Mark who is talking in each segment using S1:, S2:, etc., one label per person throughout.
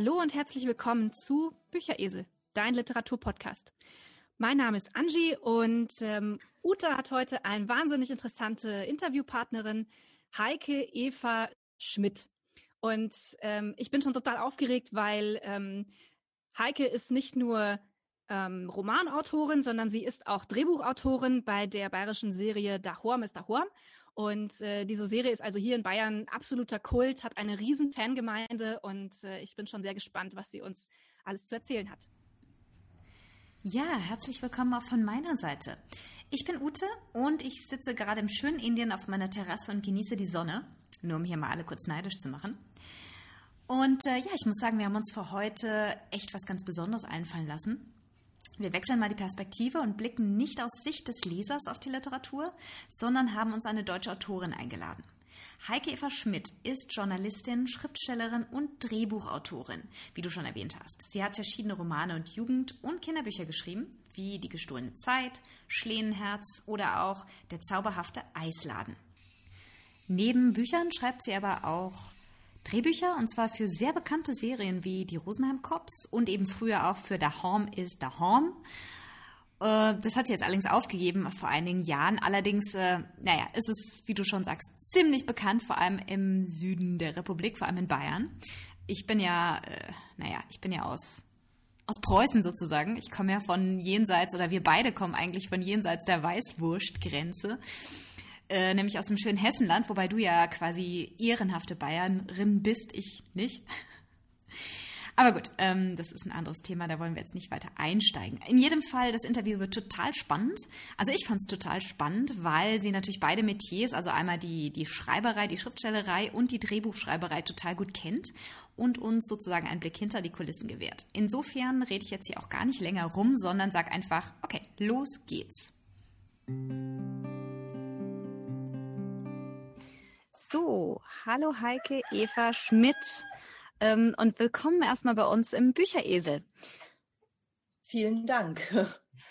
S1: Hallo und herzlich willkommen zu Bücheresel, dein Literaturpodcast. Mein Name ist Angie und ähm, Uta hat heute eine wahnsinnig interessante Interviewpartnerin, Heike Eva Schmidt. Und ähm, ich bin schon total aufgeregt, weil ähm, Heike ist nicht nur ähm, Romanautorin, sondern sie ist auch Drehbuchautorin bei der bayerischen Serie Dahorm ist Dahorm. Und äh, diese Serie ist also hier in Bayern absoluter Kult, hat eine riesen Fangemeinde und äh, ich bin schon sehr gespannt, was sie uns alles zu erzählen hat.
S2: Ja, herzlich willkommen auch von meiner Seite. Ich bin Ute und ich sitze gerade im schönen Indien auf meiner Terrasse und genieße die Sonne, nur um hier mal alle kurz neidisch zu machen. Und äh, ja, ich muss sagen, wir haben uns für heute echt was ganz Besonderes einfallen lassen. Wir wechseln mal die Perspektive und blicken nicht aus Sicht des Lesers auf die Literatur, sondern haben uns eine deutsche Autorin eingeladen. Heike Eva Schmidt ist Journalistin, Schriftstellerin und Drehbuchautorin, wie du schon erwähnt hast. Sie hat verschiedene Romane und Jugend- und Kinderbücher geschrieben, wie Die gestohlene Zeit, Schlehenherz oder auch Der zauberhafte Eisladen. Neben Büchern schreibt sie aber auch Drehbücher und zwar für sehr bekannte Serien wie die Rosenheim Cops und eben früher auch für Home is Home. Äh, das hat sie jetzt allerdings aufgegeben vor einigen Jahren. Allerdings, äh, naja, ist es, wie du schon sagst, ziemlich bekannt, vor allem im Süden der Republik, vor allem in Bayern. Ich bin ja, äh, naja, ich bin ja aus, aus Preußen sozusagen. Ich komme ja von jenseits, oder wir beide kommen eigentlich von jenseits der Weißwurstgrenze äh, nämlich aus dem schönen Hessenland, wobei du ja quasi ehrenhafte Bayerin bist, ich nicht. Aber gut, ähm, das ist ein anderes Thema, da wollen wir jetzt nicht weiter einsteigen. In jedem Fall, das Interview wird total spannend. Also ich fand es total spannend, weil sie natürlich beide Metiers, also einmal die, die Schreiberei, die Schriftstellerei und die Drehbuchschreiberei total gut kennt und uns sozusagen einen Blick hinter die Kulissen gewährt. Insofern rede ich jetzt hier auch gar nicht länger rum, sondern sage einfach, okay, los geht's. So, hallo Heike Eva Schmidt ähm, und willkommen erstmal bei uns im Bücheresel.
S3: Vielen Dank.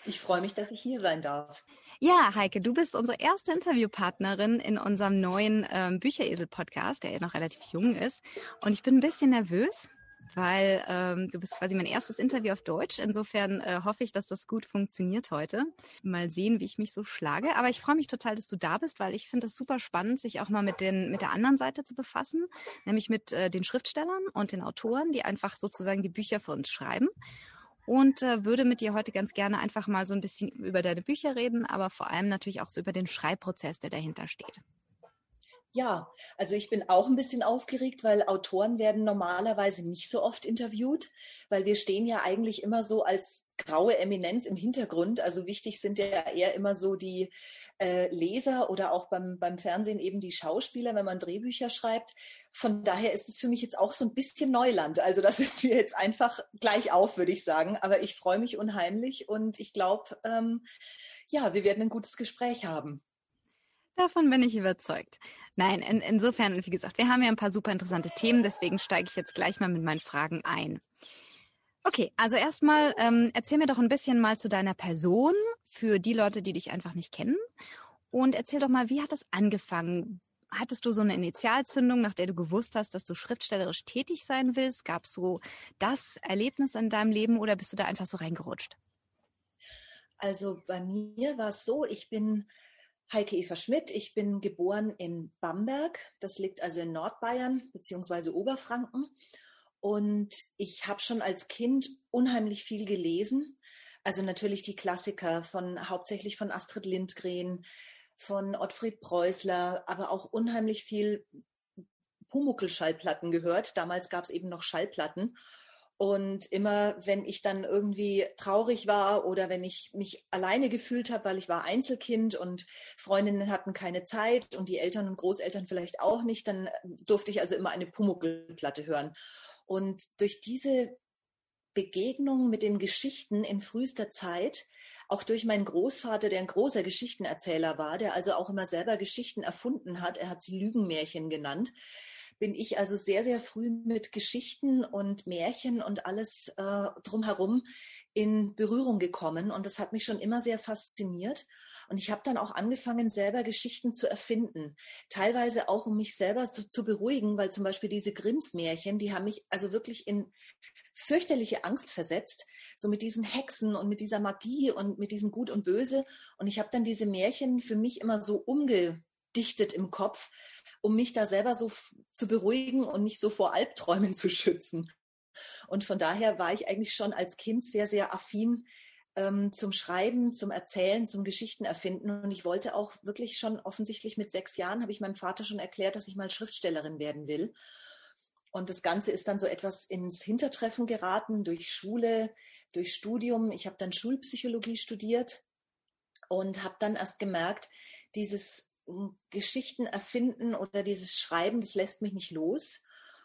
S3: Ich freue mich, dass ich hier sein darf.
S2: Ja, Heike, du bist unsere erste Interviewpartnerin in unserem neuen ähm, Bücheresel-Podcast, der ja noch relativ jung ist. Und ich bin ein bisschen nervös, weil ähm, du bist quasi mein erstes Interview auf Deutsch. Insofern äh, hoffe ich, dass das gut funktioniert heute. Mal sehen, wie ich mich so schlage. Aber ich freue mich total, dass du da bist, weil ich finde es super spannend, sich auch mal mit, den, mit der anderen Seite zu befassen, nämlich mit äh, den Schriftstellern und den Autoren, die einfach sozusagen die Bücher für uns schreiben und äh, würde mit dir heute ganz gerne einfach mal so ein bisschen über deine Bücher reden, aber vor allem natürlich auch so über den Schreibprozess, der dahinter steht.
S3: Ja, also ich bin auch ein bisschen aufgeregt, weil Autoren werden normalerweise nicht so oft interviewt, weil wir stehen ja eigentlich immer so als graue Eminenz im Hintergrund. Also wichtig sind ja eher immer so die äh, Leser oder auch beim, beim Fernsehen eben die Schauspieler, wenn man Drehbücher schreibt. Von daher ist es für mich jetzt auch so ein bisschen Neuland. Also das sind wir jetzt einfach gleich auf, würde ich sagen. Aber ich freue mich unheimlich und ich glaube, ähm, ja, wir werden ein gutes Gespräch haben.
S2: Davon bin ich überzeugt. Nein, in, insofern, wie gesagt, wir haben ja ein paar super interessante Themen, deswegen steige ich jetzt gleich mal mit meinen Fragen ein. Okay, also erstmal ähm, erzähl mir doch ein bisschen mal zu deiner Person für die Leute, die dich einfach nicht kennen. Und erzähl doch mal, wie hat es angefangen? Hattest du so eine Initialzündung, nach der du gewusst hast, dass du schriftstellerisch tätig sein willst? Gab es so das Erlebnis in deinem Leben oder bist du da einfach so reingerutscht?
S3: Also bei mir war es so, ich bin Heike Eva Schmidt. Ich bin geboren in Bamberg. Das liegt also in Nordbayern beziehungsweise Oberfranken. Und ich habe schon als Kind unheimlich viel gelesen. Also natürlich die Klassiker von hauptsächlich von Astrid Lindgren, von Ottfried Preußler, aber auch unheimlich viel Pumuckl-Schallplatten gehört. Damals gab es eben noch Schallplatten. Und immer, wenn ich dann irgendwie traurig war oder wenn ich mich alleine gefühlt habe, weil ich war Einzelkind und Freundinnen hatten keine Zeit und die Eltern und Großeltern vielleicht auch nicht, dann durfte ich also immer eine Pumuckl-Platte hören. Und durch diese Begegnung mit den Geschichten in frühester Zeit, auch durch meinen Großvater, der ein großer Geschichtenerzähler war, der also auch immer selber Geschichten erfunden hat, er hat sie Lügenmärchen genannt, bin ich also sehr, sehr früh mit Geschichten und Märchen und alles äh, drumherum in Berührung gekommen. Und das hat mich schon immer sehr fasziniert. Und ich habe dann auch angefangen, selber Geschichten zu erfinden. Teilweise auch, um mich selber zu, zu beruhigen, weil zum Beispiel diese Grimms Märchen, die haben mich also wirklich in fürchterliche Angst versetzt, so mit diesen Hexen und mit dieser Magie und mit diesem Gut und Böse. Und ich habe dann diese Märchen für mich immer so umgedichtet im Kopf, um mich da selber so zu beruhigen und mich so vor Albträumen zu schützen. Und von daher war ich eigentlich schon als Kind sehr, sehr affin ähm, zum Schreiben, zum Erzählen, zum Geschichten erfinden. Und ich wollte auch wirklich schon offensichtlich mit sechs Jahren, habe ich meinem Vater schon erklärt, dass ich mal Schriftstellerin werden will. Und das Ganze ist dann so etwas ins Hintertreffen geraten durch Schule, durch Studium. Ich habe dann Schulpsychologie studiert und habe dann erst gemerkt, dieses Geschichten erfinden oder dieses Schreiben, das lässt mich nicht los.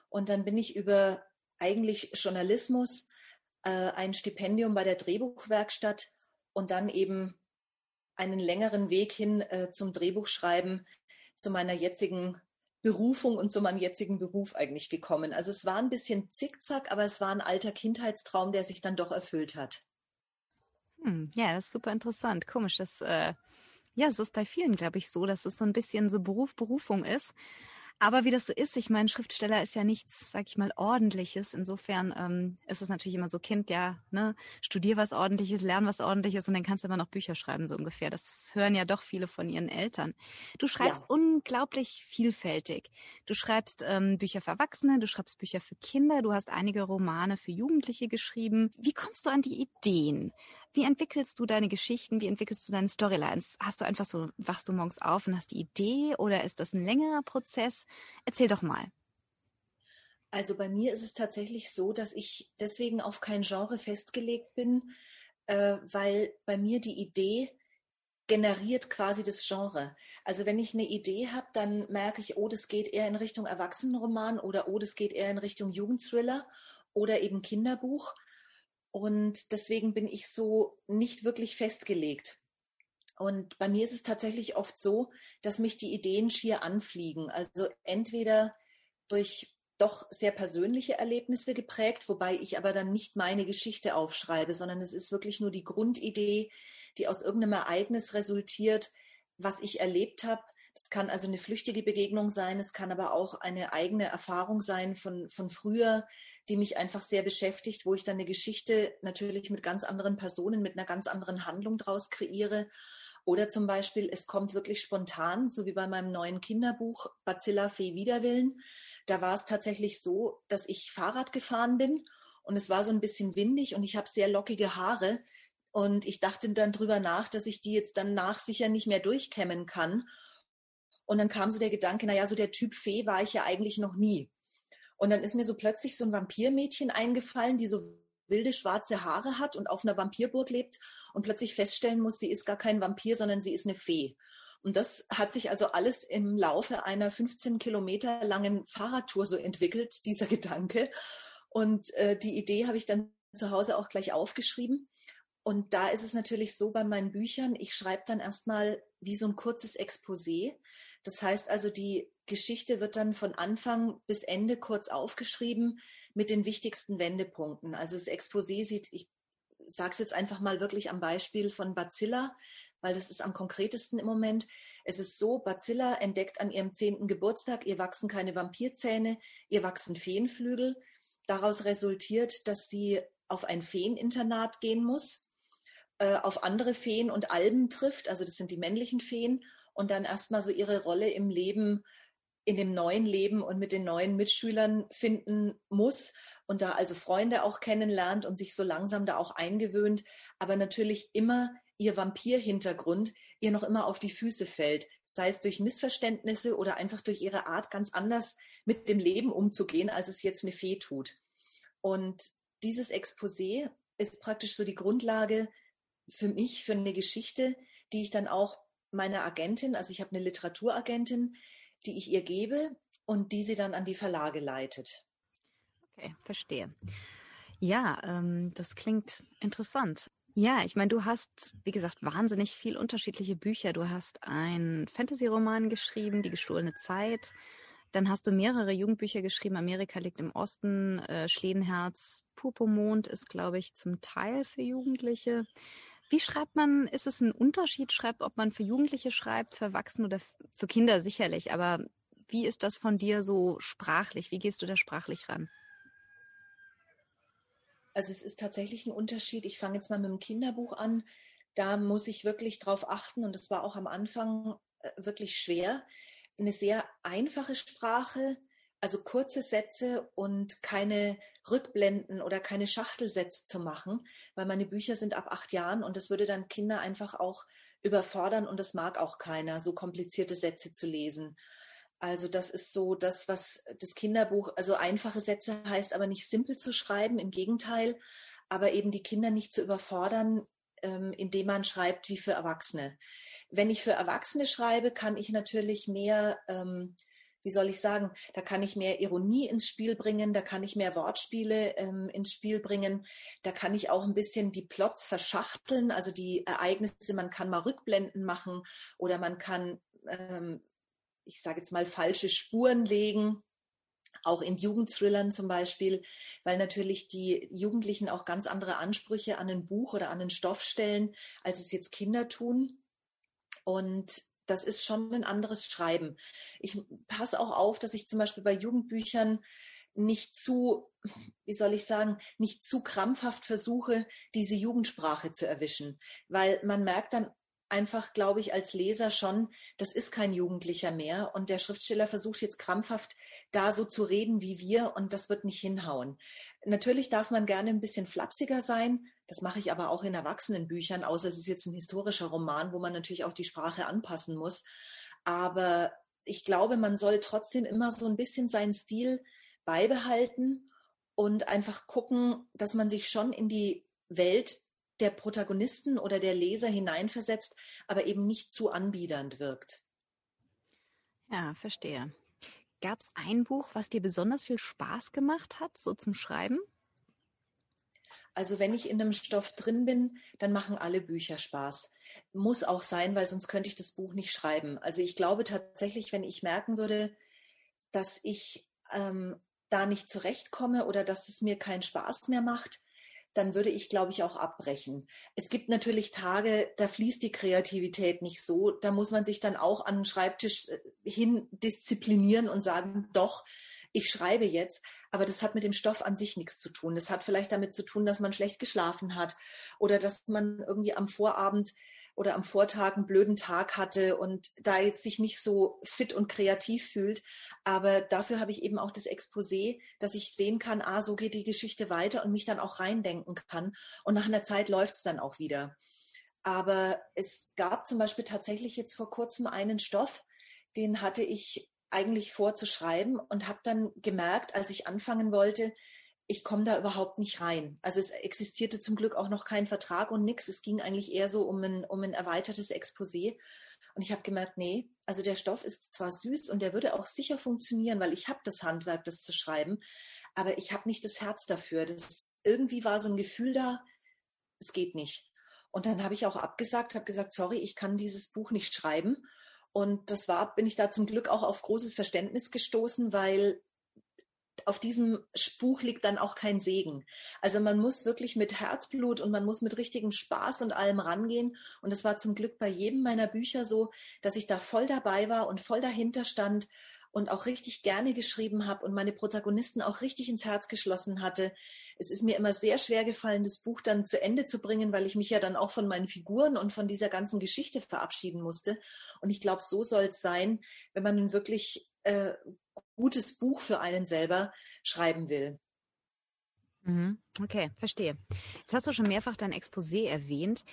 S3: Und dann bin ich über eigentlich Journalismus, äh, ein Stipendium bei der Drehbuchwerkstatt und dann eben einen längeren Weg hin äh, zum Drehbuchschreiben zu meiner jetzigen Berufung und zu meinem jetzigen Beruf eigentlich gekommen. Also es war ein bisschen zickzack, aber es war ein alter Kindheitstraum, der sich dann doch erfüllt hat.
S2: Hm, ja, das ist super interessant. Komisch, dass äh, ja, es ist bei vielen, glaube ich, so, dass es so ein bisschen so Beruf, Berufung ist. Aber wie das so ist, ich meine, Schriftsteller ist ja nichts, sag ich mal, ordentliches. Insofern ähm, ist es natürlich immer so, Kind, ja, ne, studier was ordentliches, lern was ordentliches und dann kannst du immer noch Bücher schreiben, so ungefähr. Das hören ja doch viele von ihren Eltern. Du schreibst ja. unglaublich vielfältig. Du schreibst ähm, Bücher für Erwachsene, du schreibst Bücher für Kinder, du hast einige Romane für Jugendliche geschrieben. Wie kommst du an die Ideen? Wie entwickelst du deine Geschichten? Wie entwickelst du deine Storylines? Hast du einfach so, wachst du morgens auf und hast die Idee oder ist das ein längerer Prozess? Erzähl doch mal.
S3: Also bei mir ist es tatsächlich so, dass ich deswegen auf kein Genre festgelegt bin, äh, weil bei mir die Idee generiert quasi das Genre. Also wenn ich eine Idee habe, dann merke ich, oh, das geht eher in Richtung Erwachsenenroman oder oh, das geht eher in Richtung Jugendthriller oder eben Kinderbuch. Und deswegen bin ich so nicht wirklich festgelegt. Und bei mir ist es tatsächlich oft so, dass mich die Ideen schier anfliegen. Also entweder durch doch sehr persönliche Erlebnisse geprägt, wobei ich aber dann nicht meine Geschichte aufschreibe, sondern es ist wirklich nur die Grundidee, die aus irgendeinem Ereignis resultiert, was ich erlebt habe. Das kann also eine flüchtige Begegnung sein, es kann aber auch eine eigene Erfahrung sein von, von früher, die mich einfach sehr beschäftigt, wo ich dann eine Geschichte natürlich mit ganz anderen Personen, mit einer ganz anderen Handlung draus kreiere. Oder zum Beispiel, es kommt wirklich spontan, so wie bei meinem neuen Kinderbuch Bacilla Fee Widerwillen. Da war es tatsächlich so, dass ich Fahrrad gefahren bin und es war so ein bisschen windig und ich habe sehr lockige Haare. Und ich dachte dann drüber nach, dass ich die jetzt dann nach sicher nicht mehr durchkämmen kann. Und dann kam so der Gedanke, naja, so der Typ Fee war ich ja eigentlich noch nie. Und dann ist mir so plötzlich so ein Vampirmädchen eingefallen, die so wilde schwarze Haare hat und auf einer Vampirburg lebt und plötzlich feststellen muss, sie ist gar kein Vampir, sondern sie ist eine Fee. Und das hat sich also alles im Laufe einer 15 Kilometer langen Fahrradtour so entwickelt, dieser Gedanke. Und äh, die Idee habe ich dann zu Hause auch gleich aufgeschrieben. Und da ist es natürlich so bei meinen Büchern, ich schreibe dann erstmal wie so ein kurzes Exposé. Das heißt also, die Geschichte wird dann von Anfang bis Ende kurz aufgeschrieben mit den wichtigsten Wendepunkten. Also das Exposé sieht, ich sage es jetzt einfach mal wirklich am Beispiel von Bacilla, weil das ist am konkretesten im Moment. Es ist so, Bacilla entdeckt an ihrem zehnten Geburtstag, ihr wachsen keine Vampirzähne, ihr wachsen Feenflügel. Daraus resultiert, dass sie auf ein Feeninternat gehen muss, äh, auf andere Feen und Alben trifft, also das sind die männlichen Feen, und dann erstmal so ihre Rolle im Leben in dem neuen Leben und mit den neuen Mitschülern finden muss und da also Freunde auch kennenlernt und sich so langsam da auch eingewöhnt, aber natürlich immer ihr Vampir-Hintergrund ihr noch immer auf die Füße fällt, sei es durch Missverständnisse oder einfach durch ihre Art ganz anders mit dem Leben umzugehen, als es jetzt eine Fee tut. Und dieses Exposé ist praktisch so die Grundlage für mich, für eine Geschichte, die ich dann auch meiner Agentin, also ich habe eine Literaturagentin, die ich ihr gebe und die sie dann an die Verlage leitet.
S2: Okay, verstehe. Ja, ähm, das klingt interessant. Ja, ich meine, du hast, wie gesagt, wahnsinnig viel unterschiedliche Bücher. Du hast einen Fantasy-Roman geschrieben, Die gestohlene Zeit. Dann hast du mehrere Jugendbücher geschrieben. Amerika liegt im Osten, äh, Schledenherz, Purpurmond ist, glaube ich, zum Teil für Jugendliche. Wie schreibt man, ist es ein Unterschied, schreibt, ob man für Jugendliche schreibt, für Erwachsene oder für Kinder sicherlich, aber wie ist das von dir so sprachlich? Wie gehst du da sprachlich ran?
S3: Also es ist tatsächlich ein Unterschied. Ich fange jetzt mal mit dem Kinderbuch an. Da muss ich wirklich drauf achten und es war auch am Anfang äh, wirklich schwer. Eine sehr einfache Sprache, also kurze Sätze und keine Rückblenden oder keine Schachtelsätze zu machen, weil meine Bücher sind ab acht Jahren und das würde dann Kinder einfach auch überfordern und das mag auch keiner, so komplizierte Sätze zu lesen. Also das ist so das, was das Kinderbuch, also einfache Sätze heißt aber nicht simpel zu schreiben, im Gegenteil, aber eben die Kinder nicht zu überfordern, ähm, indem man schreibt wie für Erwachsene. Wenn ich für Erwachsene schreibe, kann ich natürlich mehr, ähm, wie soll ich sagen, da kann ich mehr Ironie ins Spiel bringen, da kann ich mehr Wortspiele ähm, ins Spiel bringen, da kann ich auch ein bisschen die Plots verschachteln, also die Ereignisse, man kann mal Rückblenden machen oder man kann ähm, ich sage jetzt mal, falsche Spuren legen, auch in Jugendthrillern zum Beispiel, weil natürlich die Jugendlichen auch ganz andere Ansprüche an ein Buch oder an einen Stoff stellen, als es jetzt Kinder tun. Und das ist schon ein anderes Schreiben. Ich passe auch auf, dass ich zum Beispiel bei Jugendbüchern nicht zu, wie soll ich sagen, nicht zu krampfhaft versuche, diese Jugendsprache zu erwischen, weil man merkt dann einfach, glaube ich, als Leser schon, das ist kein Jugendlicher mehr. Und der Schriftsteller versucht jetzt krampfhaft, da so zu reden wie wir und das wird nicht hinhauen. Natürlich darf man gerne ein bisschen flapsiger sein. Das mache ich aber auch in Erwachsenenbüchern, außer es ist jetzt ein historischer Roman, wo man natürlich auch die Sprache anpassen muss. Aber ich glaube, man soll trotzdem immer so ein bisschen seinen Stil beibehalten und einfach gucken, dass man sich schon in die Welt der Protagonisten oder der Leser hineinversetzt, aber eben nicht zu anbiedernd wirkt.
S2: Ja, verstehe. Gab es ein Buch, was dir besonders viel Spaß gemacht hat, so zum Schreiben?
S3: Also wenn ich in einem Stoff drin bin, dann machen alle Bücher Spaß. Muss auch sein, weil sonst könnte ich das Buch nicht schreiben. Also ich glaube tatsächlich, wenn ich merken würde, dass ich ähm, da nicht zurechtkomme oder dass es mir keinen Spaß mehr macht, dann würde ich, glaube ich, auch abbrechen. Es gibt natürlich Tage, da fließt die Kreativität nicht so. Da muss man sich dann auch an den Schreibtisch äh, hin disziplinieren und sagen, doch, ich schreibe jetzt. Aber das hat mit dem Stoff an sich nichts zu tun. Das hat vielleicht damit zu tun, dass man schlecht geschlafen hat oder dass man irgendwie am Vorabend oder am Vortag einen blöden Tag hatte und da jetzt sich nicht so fit und kreativ fühlt. Aber dafür habe ich eben auch das Exposé, dass ich sehen kann, ah, so geht die Geschichte weiter und mich dann auch reindenken kann. Und nach einer Zeit läuft es dann auch wieder. Aber es gab zum Beispiel tatsächlich jetzt vor kurzem einen Stoff, den hatte ich eigentlich vor zu schreiben und habe dann gemerkt, als ich anfangen wollte, ich komme da überhaupt nicht rein. Also es existierte zum Glück auch noch kein Vertrag und nichts. Es ging eigentlich eher so um ein, um ein erweitertes Exposé. Und ich habe gemerkt, nee, also der Stoff ist zwar süß und der würde auch sicher funktionieren, weil ich habe das Handwerk, das zu schreiben, aber ich habe nicht das Herz dafür. Das irgendwie war so ein Gefühl da, es geht nicht. Und dann habe ich auch abgesagt, habe gesagt, sorry, ich kann dieses Buch nicht schreiben. Und das war, bin ich da zum Glück auch auf großes Verständnis gestoßen, weil auf diesem Buch liegt dann auch kein Segen. Also man muss wirklich mit Herzblut und man muss mit richtigem Spaß und allem rangehen. Und es war zum Glück bei jedem meiner Bücher so, dass ich da voll dabei war und voll dahinter stand und auch richtig gerne geschrieben habe und meine Protagonisten auch richtig ins Herz geschlossen hatte. Es ist mir immer sehr schwer gefallen, das Buch dann zu Ende zu bringen, weil ich mich ja dann auch von meinen Figuren und von dieser ganzen Geschichte verabschieden musste. Und ich glaube, so soll es sein, wenn man wirklich äh, gutes Buch für einen selber schreiben will.
S2: Mhm. Okay, verstehe. Jetzt hast du schon mehrfach dein Exposé erwähnt.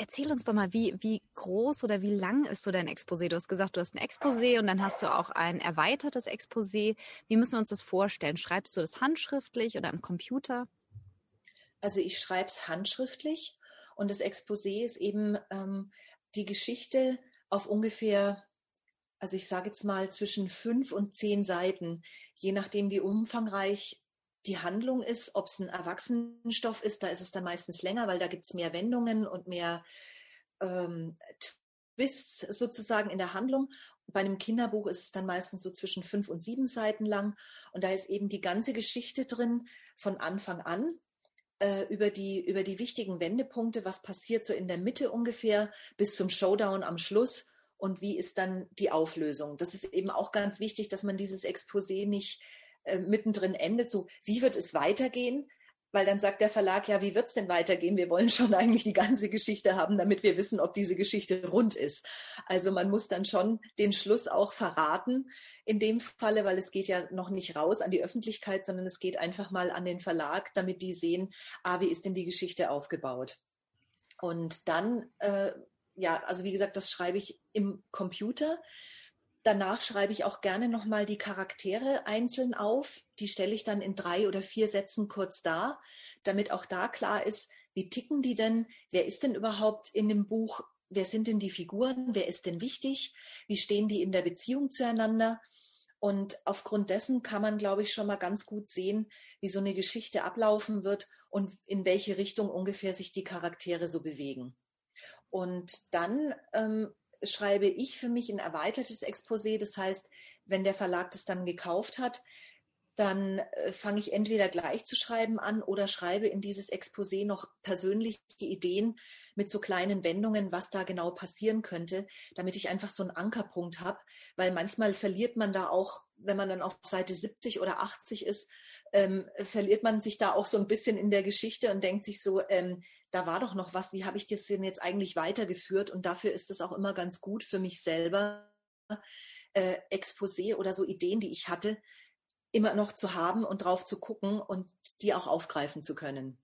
S2: Erzähl uns doch mal, wie, wie groß oder wie lang ist so dein Exposé? Du hast gesagt, du hast ein Exposé und dann hast du auch ein erweitertes Exposé. Wie müssen wir uns das vorstellen? Schreibst du das handschriftlich oder am Computer?
S3: Also ich schreibe es handschriftlich und das Exposé ist eben ähm, die Geschichte auf ungefähr also ich sage jetzt mal zwischen fünf und zehn Seiten, je nachdem, wie umfangreich die Handlung ist, ob es ein Erwachsenenstoff ist, da ist es dann meistens länger, weil da gibt es mehr Wendungen und mehr ähm, Twists sozusagen in der Handlung. Bei einem Kinderbuch ist es dann meistens so zwischen fünf und sieben Seiten lang. Und da ist eben die ganze Geschichte drin von Anfang an äh, über die, über die wichtigen Wendepunkte, was passiert so in der Mitte ungefähr bis zum Showdown am Schluss und wie ist dann die Auflösung. Das ist eben auch ganz wichtig, dass man dieses Exposé nicht äh, mittendrin endet, so wie wird es weitergehen, weil dann sagt der Verlag, ja, wie wird es denn weitergehen? Wir wollen schon eigentlich die ganze Geschichte haben, damit wir wissen, ob diese Geschichte rund ist. Also man muss dann schon den Schluss auch verraten in dem Falle, weil es geht ja noch nicht raus an die Öffentlichkeit, sondern es geht einfach mal an den Verlag, damit die sehen, ah, wie ist denn die Geschichte aufgebaut? Und dann, äh, ja, also wie gesagt, das schreibe ich im Computer danach schreibe ich auch gerne nochmal die Charaktere einzeln auf. Die stelle ich dann in drei oder vier Sätzen kurz dar, damit auch da klar ist, wie ticken die denn? Wer ist denn überhaupt in dem Buch? Wer sind denn die Figuren? Wer ist denn wichtig? Wie stehen die in der Beziehung zueinander? Und aufgrund dessen kann man, glaube ich, schon mal ganz gut sehen, wie so eine Geschichte ablaufen wird und in welche Richtung ungefähr sich die Charaktere so bewegen. Und dann ähm, schreibe ich für mich ein erweitertes Exposé. Das heißt, wenn der Verlag das dann gekauft hat, dann äh, fange ich entweder gleich zu schreiben an oder schreibe in dieses Exposé noch persönliche Ideen mit so kleinen Wendungen, was da genau passieren könnte, damit ich einfach so einen Ankerpunkt habe, weil manchmal verliert man da auch, wenn man dann auf Seite 70 oder 80 ist, ähm, verliert man sich da auch so ein bisschen in der Geschichte und denkt sich so, ähm, da war doch noch was, wie habe ich das denn jetzt eigentlich weitergeführt? Und dafür ist es auch immer ganz gut für mich selber, äh, Exposé oder so Ideen, die ich hatte, immer noch zu haben und drauf zu gucken und die auch aufgreifen zu können.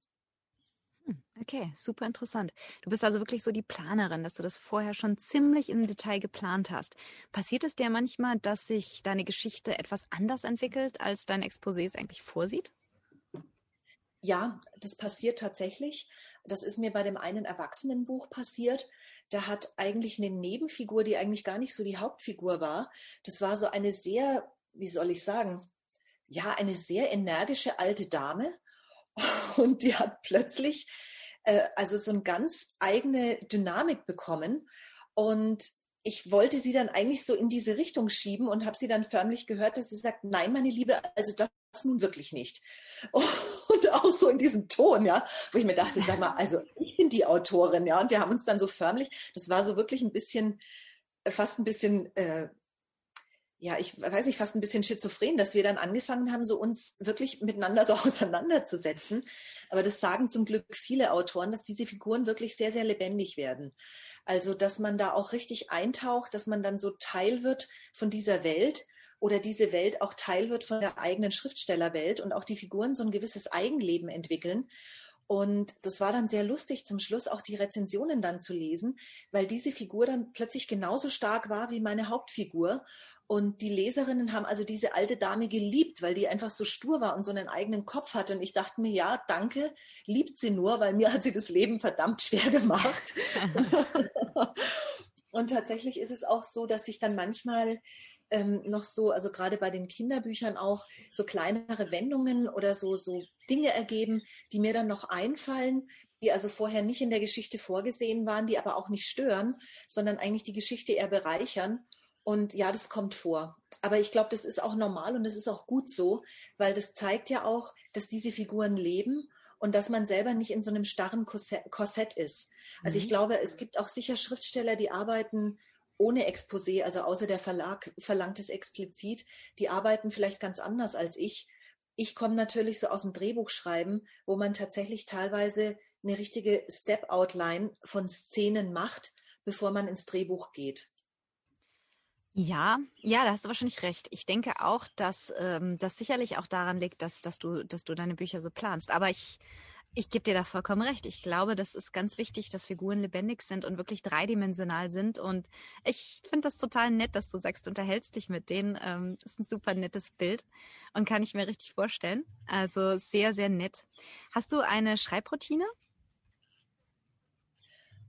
S2: Hm, okay, super interessant. Du bist also wirklich so die Planerin, dass du das vorher schon ziemlich im Detail geplant hast. Passiert es dir manchmal, dass sich deine Geschichte etwas anders entwickelt, als dein Exposé es eigentlich vorsieht?
S3: Ja, das passiert tatsächlich. Das ist mir bei dem einen Erwachsenenbuch passiert. Da hat eigentlich eine Nebenfigur, die eigentlich gar nicht so die Hauptfigur war. Das war so eine sehr, wie soll ich sagen, ja, eine sehr energische alte Dame. Und die hat plötzlich äh, also so eine ganz eigene Dynamik bekommen. Und ich wollte sie dann eigentlich so in diese Richtung schieben und habe sie dann förmlich gehört, dass sie sagt, nein, meine Liebe, also das nun wirklich nicht. Und auch so in diesem Ton, ja, wo ich mir dachte, sag mal, also ich bin die Autorin, ja, und wir haben uns dann so förmlich, das war so wirklich ein bisschen, äh, fast ein bisschen, äh, ja, ich weiß nicht, fast ein bisschen schizophren, dass wir dann angefangen haben, so uns wirklich miteinander so auseinanderzusetzen. Aber das sagen zum Glück viele Autoren, dass diese Figuren wirklich sehr, sehr lebendig werden. Also, dass man da auch richtig eintaucht, dass man dann so Teil wird von dieser Welt oder diese Welt auch Teil wird von der eigenen Schriftstellerwelt und auch die Figuren so ein gewisses Eigenleben entwickeln. Und das war dann sehr lustig, zum Schluss auch die Rezensionen dann zu lesen, weil diese Figur dann plötzlich genauso stark war wie meine Hauptfigur. Und die Leserinnen haben also diese alte Dame geliebt, weil die einfach so stur war und so einen eigenen Kopf hatte. Und ich dachte mir, ja, danke, liebt sie nur, weil mir hat sie das Leben verdammt schwer gemacht. und tatsächlich ist es auch so, dass ich dann manchmal ähm, noch so, also gerade bei den Kinderbüchern auch, so kleinere Wendungen oder so, so Dinge ergeben, die mir dann noch einfallen, die also vorher nicht in der Geschichte vorgesehen waren, die aber auch nicht stören, sondern eigentlich die Geschichte eher bereichern. Und ja, das kommt vor. Aber ich glaube, das ist auch normal und das ist auch gut so, weil das zeigt ja auch, dass diese Figuren leben und dass man selber nicht in so einem starren Korsett ist. Also ich mhm. glaube, es gibt auch sicher Schriftsteller, die arbeiten ohne Exposé, also außer der Verlag verlangt es explizit, die arbeiten vielleicht ganz anders als ich. Ich komme natürlich so aus dem Drehbuchschreiben, wo man tatsächlich teilweise eine richtige Step-Outline von Szenen macht, bevor man ins Drehbuch geht.
S2: Ja, ja, da hast du wahrscheinlich recht. Ich denke auch, dass ähm, das sicherlich auch daran liegt, dass, dass, du, dass du deine Bücher so planst. Aber ich ich gebe dir da vollkommen recht. Ich glaube, das ist ganz wichtig, dass Figuren lebendig sind und wirklich dreidimensional sind. Und ich finde das total nett, dass du sagst, du unterhältst dich mit denen. Ähm, das ist ein super nettes Bild und kann ich mir richtig vorstellen. Also sehr, sehr nett. Hast du eine Schreibroutine?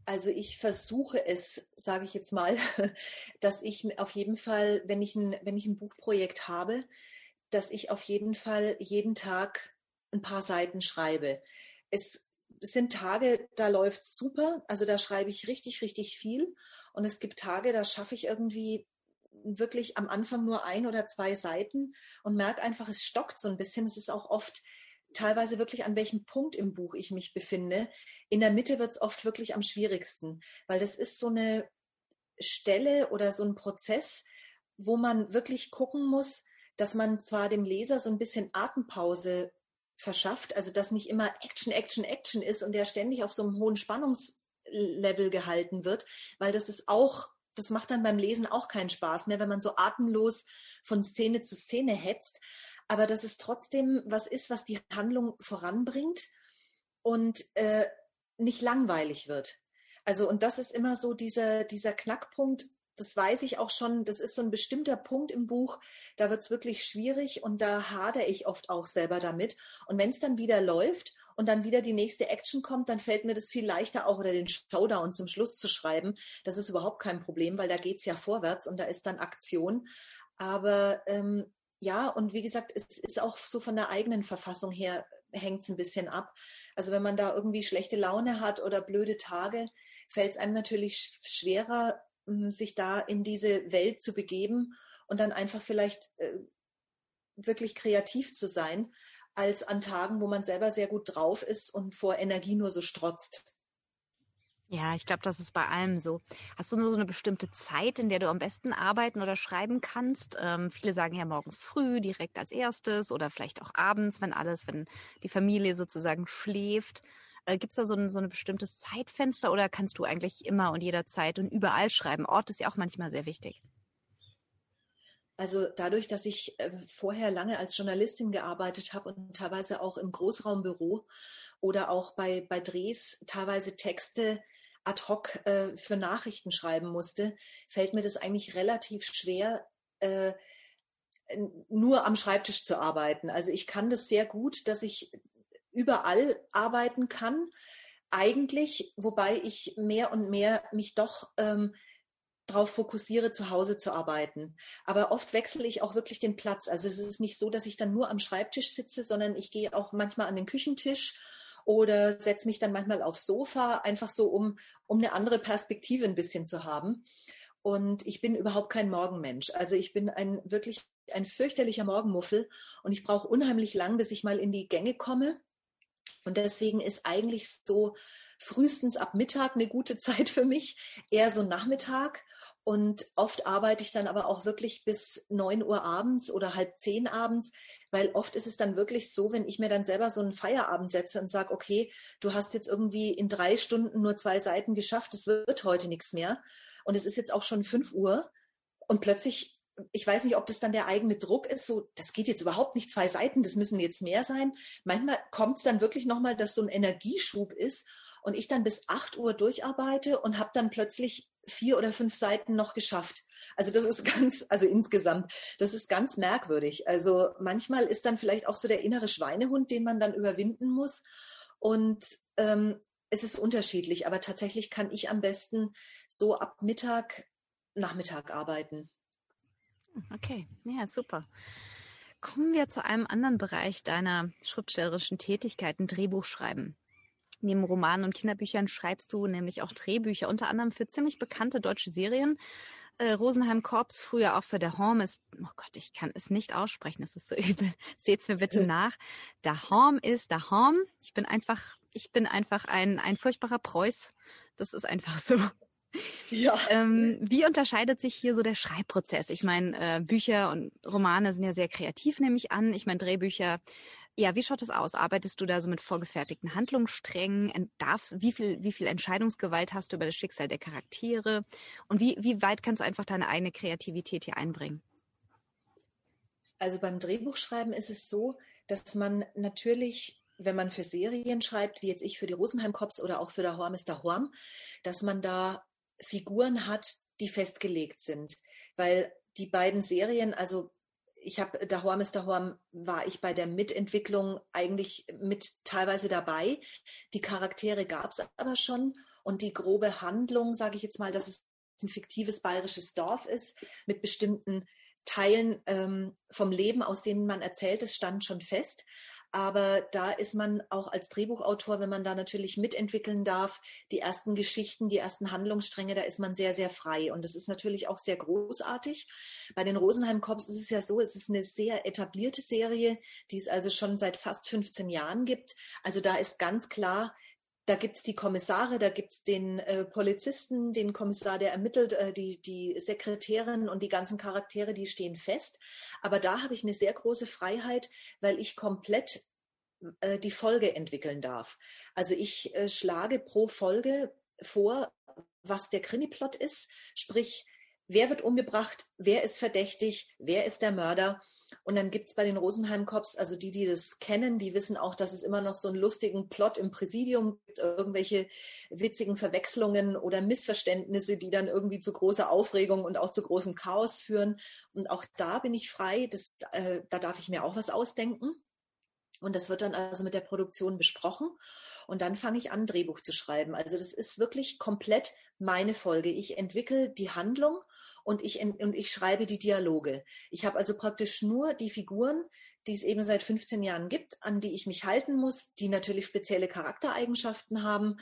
S3: Also ich versuche es, sage ich jetzt mal, dass ich auf jeden Fall, wenn ich ein, wenn ich ein Buchprojekt habe, dass ich auf jeden Fall jeden Tag ein paar Seiten schreibe es sind Tage, da läuft super, also da schreibe ich richtig, richtig viel. Und es gibt Tage, da schaffe ich irgendwie wirklich am Anfang nur ein oder zwei Seiten und merke einfach, es stockt so ein bisschen. Es ist auch oft teilweise wirklich an welchem Punkt im Buch ich mich befinde. In der Mitte wird es oft wirklich am schwierigsten, weil das ist so eine Stelle oder so ein Prozess, wo man wirklich gucken muss, dass man zwar dem Leser so ein bisschen Atempause verschafft, also dass nicht immer Action, Action, Action ist und der ständig auf so einem hohen Spannungslevel gehalten wird, weil das ist auch, das macht dann beim Lesen auch keinen Spaß mehr, wenn man so atemlos von Szene zu Szene hetzt. Aber dass es trotzdem was ist, was die Handlung voranbringt und äh, nicht langweilig wird. Also, und das ist immer so dieser, dieser Knackpunkt, das weiß ich auch schon, das ist so ein bestimmter Punkt im Buch, da wird es wirklich schwierig und da hadere ich oft auch selber damit. Und wenn es dann wieder läuft und dann wieder die nächste Action kommt, dann fällt mir das viel leichter auch oder den Showdown zum Schluss zu schreiben. Das ist überhaupt kein Problem, weil da geht es ja vorwärts und da ist dann Aktion. Aber ähm, ja, und wie gesagt, es ist auch so von der eigenen Verfassung her, hängt es ein bisschen ab. Also wenn man da irgendwie schlechte Laune hat oder blöde Tage, fällt es einem natürlich schwerer, sich da in diese Welt zu begeben und dann einfach vielleicht äh, wirklich kreativ zu sein, als an Tagen, wo man selber sehr gut drauf ist und vor Energie nur so strotzt.
S2: Ja, ich glaube, das ist bei allem so. Hast du nur so eine bestimmte Zeit, in der du am besten arbeiten oder schreiben kannst? Ähm, viele sagen ja morgens früh, direkt als erstes oder vielleicht auch abends, wenn alles, wenn die Familie sozusagen schläft. Äh, Gibt es da so ein, so ein bestimmtes Zeitfenster oder kannst du eigentlich immer und jederzeit und überall schreiben? Ort ist ja auch manchmal sehr wichtig.
S3: Also dadurch, dass ich äh, vorher lange als Journalistin gearbeitet habe und teilweise auch im Großraumbüro oder auch bei, bei Drehs teilweise Texte ad hoc äh, für Nachrichten schreiben musste, fällt mir das eigentlich relativ schwer, äh, nur am Schreibtisch zu arbeiten. Also ich kann das sehr gut, dass ich überall arbeiten kann, eigentlich, wobei ich mehr und mehr mich doch ähm, darauf fokussiere, zu Hause zu arbeiten. Aber oft wechsle ich auch wirklich den Platz. Also es ist nicht so, dass ich dann nur am Schreibtisch sitze, sondern ich gehe auch manchmal an den Küchentisch oder setze mich dann manchmal aufs Sofa, einfach so, um, um eine andere Perspektive ein bisschen zu haben. Und ich bin überhaupt kein Morgenmensch. Also ich bin ein wirklich ein fürchterlicher Morgenmuffel und ich brauche unheimlich lang, bis ich mal in die Gänge komme. Und deswegen ist eigentlich so frühestens ab Mittag eine gute Zeit für mich, eher so Nachmittag. Und oft arbeite ich dann aber auch wirklich bis neun Uhr abends oder halb zehn abends, weil oft ist es dann wirklich so, wenn ich mir dann selber so einen Feierabend setze und sage, okay, du hast jetzt irgendwie in drei Stunden nur zwei Seiten geschafft, es wird heute nichts mehr. Und es ist jetzt auch schon fünf Uhr. Und plötzlich ich weiß nicht, ob das dann der eigene Druck ist, so, das geht jetzt überhaupt nicht zwei Seiten, das müssen jetzt mehr sein. Manchmal kommt es dann wirklich nochmal, dass so ein Energieschub ist und ich dann bis acht Uhr durcharbeite und habe dann plötzlich vier oder fünf Seiten noch geschafft. Also das ist ganz, also insgesamt, das ist ganz merkwürdig. Also manchmal ist dann vielleicht auch so der innere Schweinehund, den man dann überwinden muss. Und ähm, es ist unterschiedlich, aber tatsächlich kann ich am besten so ab Mittag, Nachmittag arbeiten.
S2: Okay, ja, super. Kommen wir zu einem anderen Bereich deiner schriftstellerischen Tätigkeiten, Drehbuchschreiben. Neben Romanen und Kinderbüchern schreibst du nämlich auch Drehbücher, unter anderem für ziemlich bekannte deutsche Serien. Äh, Rosenheim Korps, früher auch für der Horm ist, oh Gott, ich kann es nicht aussprechen, es ist so übel. Seht's mir bitte nach. Der Horm ist der Horm. Ich bin einfach, ich bin einfach ein, ein furchtbarer Preuß. Das ist einfach so. Ja. Ähm, wie unterscheidet sich hier so der Schreibprozess? Ich meine, äh, Bücher und Romane sind ja sehr kreativ, nehme ich an. Ich meine, Drehbücher, ja, wie schaut das aus? Arbeitest du da so mit vorgefertigten Handlungssträngen? Darfst, wie viel, wie viel Entscheidungsgewalt hast du über das Schicksal der Charaktere? Und wie, wie weit kannst du einfach deine eigene Kreativität hier einbringen?
S3: Also beim Drehbuchschreiben ist es so, dass man natürlich wenn man für Serien schreibt, wie jetzt ich für die Rosenheim Cops oder auch für der Horm ist der Horm, dass man da Figuren hat, die festgelegt sind. Weil die beiden Serien, also ich habe Dahorm ist Dahorm, war ich bei der Mitentwicklung eigentlich mit teilweise dabei. Die Charaktere gab es aber schon und die grobe Handlung, sage ich jetzt mal, dass es ein fiktives bayerisches Dorf ist mit bestimmten Teilen ähm, vom Leben, aus denen man erzählt, das stand schon fest. Aber da ist man auch als Drehbuchautor, wenn man da natürlich mitentwickeln darf, die ersten Geschichten, die ersten Handlungsstränge, da ist man sehr, sehr frei. Und das ist natürlich auch sehr großartig. Bei den Rosenheim Cops ist es ja so, es ist eine sehr etablierte Serie, die es also schon seit fast 15 Jahren gibt. Also da ist ganz klar, da gibt's die Kommissare, da gibt's den äh, Polizisten, den Kommissar, der ermittelt, äh, die, die Sekretärin und die ganzen Charaktere, die stehen fest. Aber da habe ich eine sehr große Freiheit, weil ich komplett äh, die Folge entwickeln darf. Also ich äh, schlage pro Folge vor, was der Krimiplot ist, sprich wer wird umgebracht, wer ist verdächtig, wer ist der Mörder. Und dann gibt's bei den Rosenheim Cops, also die, die das kennen, die wissen auch, dass es immer noch so einen lustigen Plot im Präsidium gibt, irgendwelche witzigen Verwechslungen oder Missverständnisse, die dann irgendwie zu großer Aufregung und auch zu großem Chaos führen. Und auch da bin ich frei, das, äh, da darf ich mir auch was ausdenken. Und das wird dann also mit der Produktion besprochen. Und dann fange ich an, Drehbuch zu schreiben. Also das ist wirklich komplett meine Folge. Ich entwickle die Handlung und ich, und ich schreibe die Dialoge. Ich habe also praktisch nur die Figuren, die es eben seit 15 Jahren gibt, an die ich mich halten muss, die natürlich spezielle Charaktereigenschaften haben,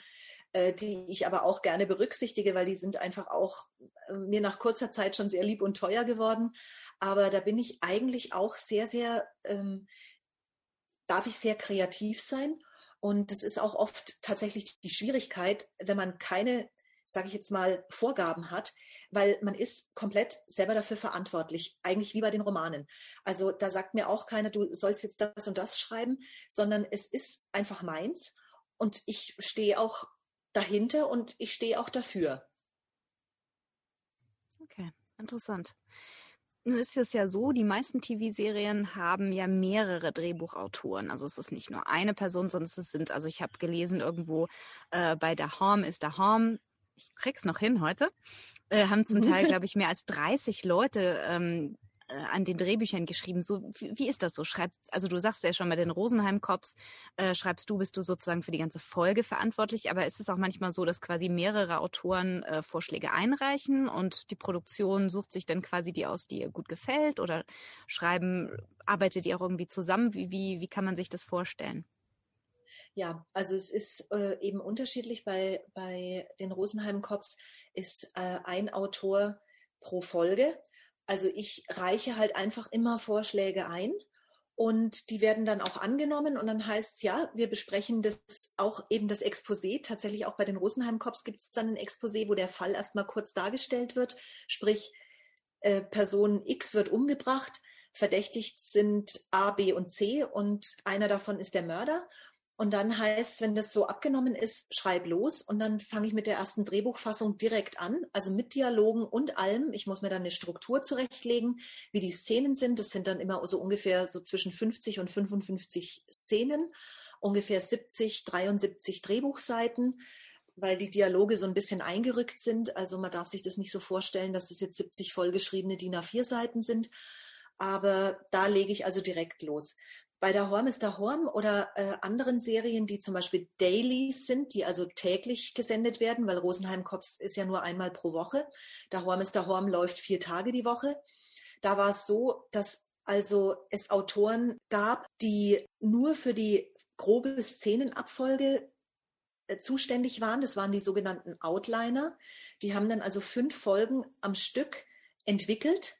S3: äh, die ich aber auch gerne berücksichtige, weil die sind einfach auch äh, mir nach kurzer Zeit schon sehr lieb und teuer geworden. Aber da bin ich eigentlich auch sehr, sehr, ähm, darf ich sehr kreativ sein und das ist auch oft tatsächlich die Schwierigkeit, wenn man keine, sage ich jetzt mal, Vorgaben hat, weil man ist komplett selber dafür verantwortlich, eigentlich wie bei den Romanen. Also da sagt mir auch keiner, du sollst jetzt das und das schreiben, sondern es ist einfach meins und ich stehe auch dahinter und ich stehe auch dafür.
S1: Okay, interessant. Nun ist es ja so, die meisten TV-Serien haben ja mehrere Drehbuchautoren. Also es ist nicht nur eine Person, sondern es sind, also ich habe gelesen irgendwo äh, bei Harm ist Harm, ich krieg's noch hin heute, äh, haben zum Teil, glaube ich, mehr als 30 Leute ähm, äh, an den Drehbüchern geschrieben. So, wie, wie, ist das so? Schreibt, also du sagst ja schon bei den Rosenheim Cops, äh, schreibst du, bist du sozusagen für die ganze Folge verantwortlich, aber ist es auch manchmal so, dass quasi mehrere Autoren äh, Vorschläge einreichen und die Produktion sucht sich dann quasi die aus, die ihr gut gefällt oder schreiben, arbeitet ihr auch irgendwie zusammen? Wie, wie, wie kann man sich das vorstellen?
S3: Ja, also es ist äh, eben unterschiedlich. Bei, bei den Rosenheim Cops ist äh, ein Autor pro Folge. Also ich reiche halt einfach immer Vorschläge ein und die werden dann auch angenommen und dann heißt es ja, wir besprechen das auch eben das Exposé. Tatsächlich auch bei den Rosenheim-Cops gibt es dann ein Exposé, wo der Fall erstmal kurz dargestellt wird. Sprich, äh, Person X wird umgebracht, verdächtigt sind A, B und C und einer davon ist der Mörder. Und dann heißt, wenn das so abgenommen ist, schreib los und dann fange ich mit der ersten Drehbuchfassung direkt an, also mit Dialogen und allem. Ich muss mir dann eine Struktur zurechtlegen, wie die Szenen sind. Das sind dann immer so ungefähr so zwischen 50 und 55 Szenen, ungefähr 70, 73 Drehbuchseiten, weil die Dialoge so ein bisschen eingerückt sind. Also man darf sich das nicht so vorstellen, dass es jetzt 70 vollgeschriebene DIN A4 Seiten sind. Aber da lege ich also direkt los bei der Horm ist der Horm oder äh, anderen Serien, die zum Beispiel Dailies sind, die also täglich gesendet werden, weil Rosenheim Cops ist ja nur einmal pro Woche. Der Horm ist der Horm läuft vier Tage die Woche. Da war es so, dass also es Autoren gab, die nur für die grobe Szenenabfolge äh, zuständig waren. Das waren die sogenannten Outliner. Die haben dann also fünf Folgen am Stück entwickelt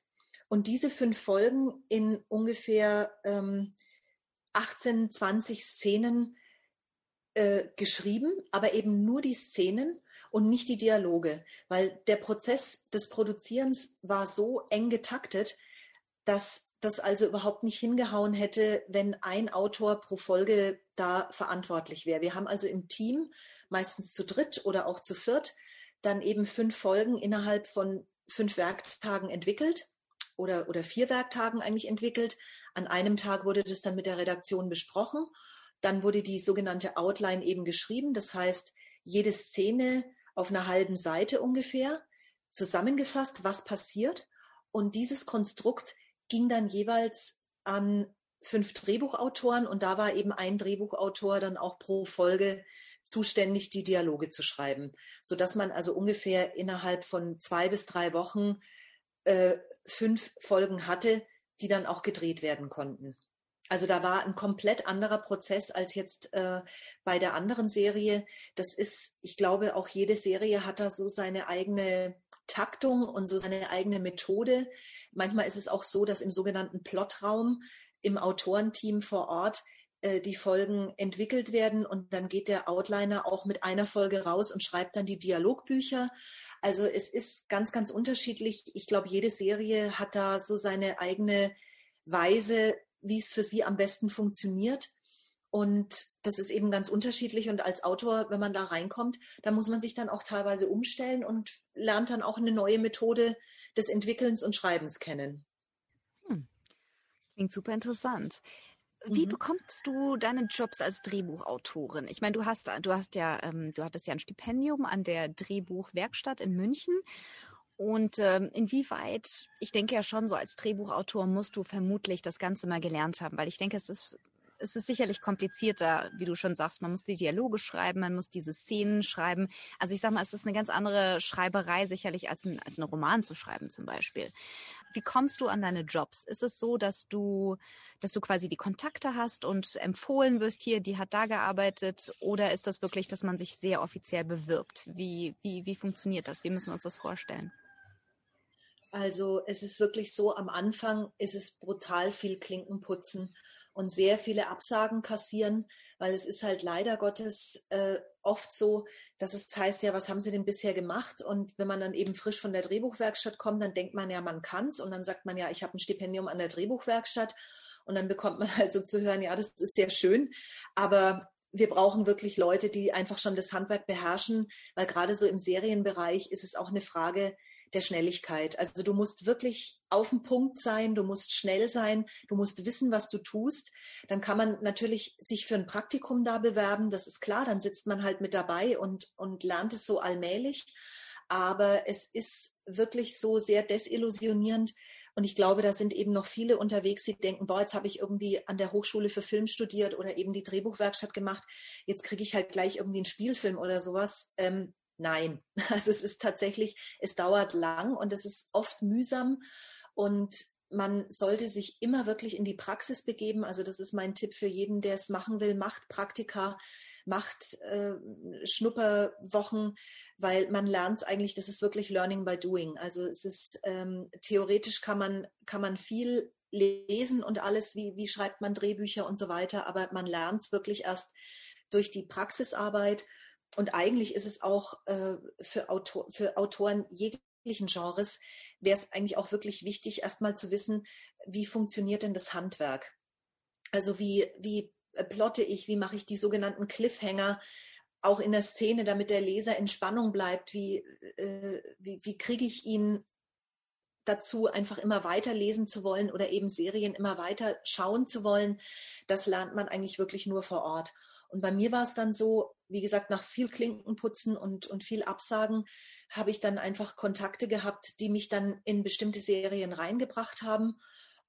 S3: und diese fünf Folgen in ungefähr ähm, 18, 20 Szenen äh, geschrieben, aber eben nur die Szenen und nicht die Dialoge, weil der Prozess des Produzierens war so eng getaktet, dass das also überhaupt nicht hingehauen hätte, wenn ein Autor pro Folge da verantwortlich wäre. Wir haben also im Team, meistens zu dritt oder auch zu viert, dann eben fünf Folgen innerhalb von fünf Werktagen entwickelt oder, oder vier Werktagen eigentlich entwickelt. An einem Tag wurde das dann mit der Redaktion besprochen. Dann wurde die sogenannte Outline eben geschrieben. Das heißt, jede Szene auf einer halben Seite ungefähr zusammengefasst, was passiert. Und dieses Konstrukt ging dann jeweils an fünf Drehbuchautoren und da war eben ein Drehbuchautor dann auch pro Folge zuständig, die Dialoge zu schreiben, so dass man also ungefähr innerhalb von zwei bis drei Wochen äh, fünf Folgen hatte, die dann auch gedreht werden konnten. Also da war ein komplett anderer Prozess als jetzt äh, bei der anderen Serie. Das ist, ich glaube, auch jede Serie hat da so seine eigene Taktung und so seine eigene Methode. Manchmal ist es auch so, dass im sogenannten Plotraum im Autorenteam vor Ort äh, die Folgen entwickelt werden und dann geht der Outliner auch mit einer Folge raus und schreibt dann die Dialogbücher. Also es ist ganz, ganz unterschiedlich. Ich glaube, jede Serie hat da so seine eigene Weise, wie es für sie am besten funktioniert. Und das ist eben ganz unterschiedlich. Und als Autor, wenn man da reinkommt, da muss man sich dann auch teilweise umstellen und lernt dann auch eine neue Methode des Entwickelns und Schreibens kennen.
S2: Hm. Klingt super interessant. Wie mhm. bekommst du deine Jobs als Drehbuchautorin? Ich meine, du hast, du hast ja, ähm, du hattest ja ein Stipendium an der Drehbuchwerkstatt in München und ähm, inwieweit, ich denke ja schon, so als Drehbuchautor musst du vermutlich das Ganze mal gelernt haben, weil ich denke, es ist, es ist sicherlich komplizierter, wie du schon sagst. Man muss die Dialoge schreiben, man muss diese Szenen schreiben. Also ich sag mal, es ist eine ganz andere Schreiberei sicherlich als ein, als einen Roman zu schreiben zum Beispiel. Wie kommst du an deine Jobs? Ist es so, dass du, dass du quasi die Kontakte hast und empfohlen wirst hier, die hat da gearbeitet? Oder ist das wirklich, dass man sich sehr offiziell bewirbt? Wie, wie, wie funktioniert das? Wie müssen wir uns das vorstellen?
S3: Also es ist wirklich so, am Anfang ist es brutal viel Klinkenputzen und sehr viele Absagen kassieren, weil es ist halt leider Gottes äh, oft so, dass es heißt, ja, was haben Sie denn bisher gemacht? Und wenn man dann eben frisch von der Drehbuchwerkstatt kommt, dann denkt man ja, man kann's. Und dann sagt man ja, ich habe ein Stipendium an der Drehbuchwerkstatt. Und dann bekommt man halt so zu hören, ja, das ist sehr schön, aber wir brauchen wirklich Leute, die einfach schon das Handwerk beherrschen, weil gerade so im Serienbereich ist es auch eine Frage, der Schnelligkeit. Also du musst wirklich auf dem Punkt sein, du musst schnell sein, du musst wissen, was du tust. Dann kann man natürlich sich für ein Praktikum da bewerben, das ist klar, dann sitzt man halt mit dabei und, und lernt es so allmählich. Aber es ist wirklich so sehr desillusionierend, und ich glaube, da sind eben noch viele unterwegs, die denken, boah, jetzt habe ich irgendwie an der Hochschule für Film studiert oder eben die Drehbuchwerkstatt gemacht. Jetzt kriege ich halt gleich irgendwie einen Spielfilm oder sowas. Ähm, Nein, also es ist tatsächlich, es dauert lang und es ist oft mühsam und man sollte sich immer wirklich in die Praxis begeben. Also das ist mein Tipp für jeden, der es machen will. Macht Praktika, macht äh, Schnupperwochen, weil man lernt es eigentlich, das ist wirklich Learning by Doing. Also es ist ähm, theoretisch kann man, kann man viel lesen und alles, wie, wie schreibt man Drehbücher und so weiter, aber man lernt es wirklich erst durch die Praxisarbeit und eigentlich ist es auch äh, für, Autor, für Autoren jeglichen Genres, wäre es eigentlich auch wirklich wichtig, erstmal zu wissen, wie funktioniert denn das Handwerk? Also wie, wie plotte ich, wie mache ich die sogenannten Cliffhanger auch in der Szene, damit der Leser in Spannung bleibt? Wie, äh, wie, wie kriege ich ihn dazu, einfach immer weiter lesen zu wollen oder eben Serien immer weiter schauen zu wollen? Das lernt man eigentlich wirklich nur vor Ort. Und bei mir war es dann so, wie gesagt, nach viel Klinkenputzen und, und viel Absagen habe ich dann einfach Kontakte gehabt, die mich dann in bestimmte Serien reingebracht haben.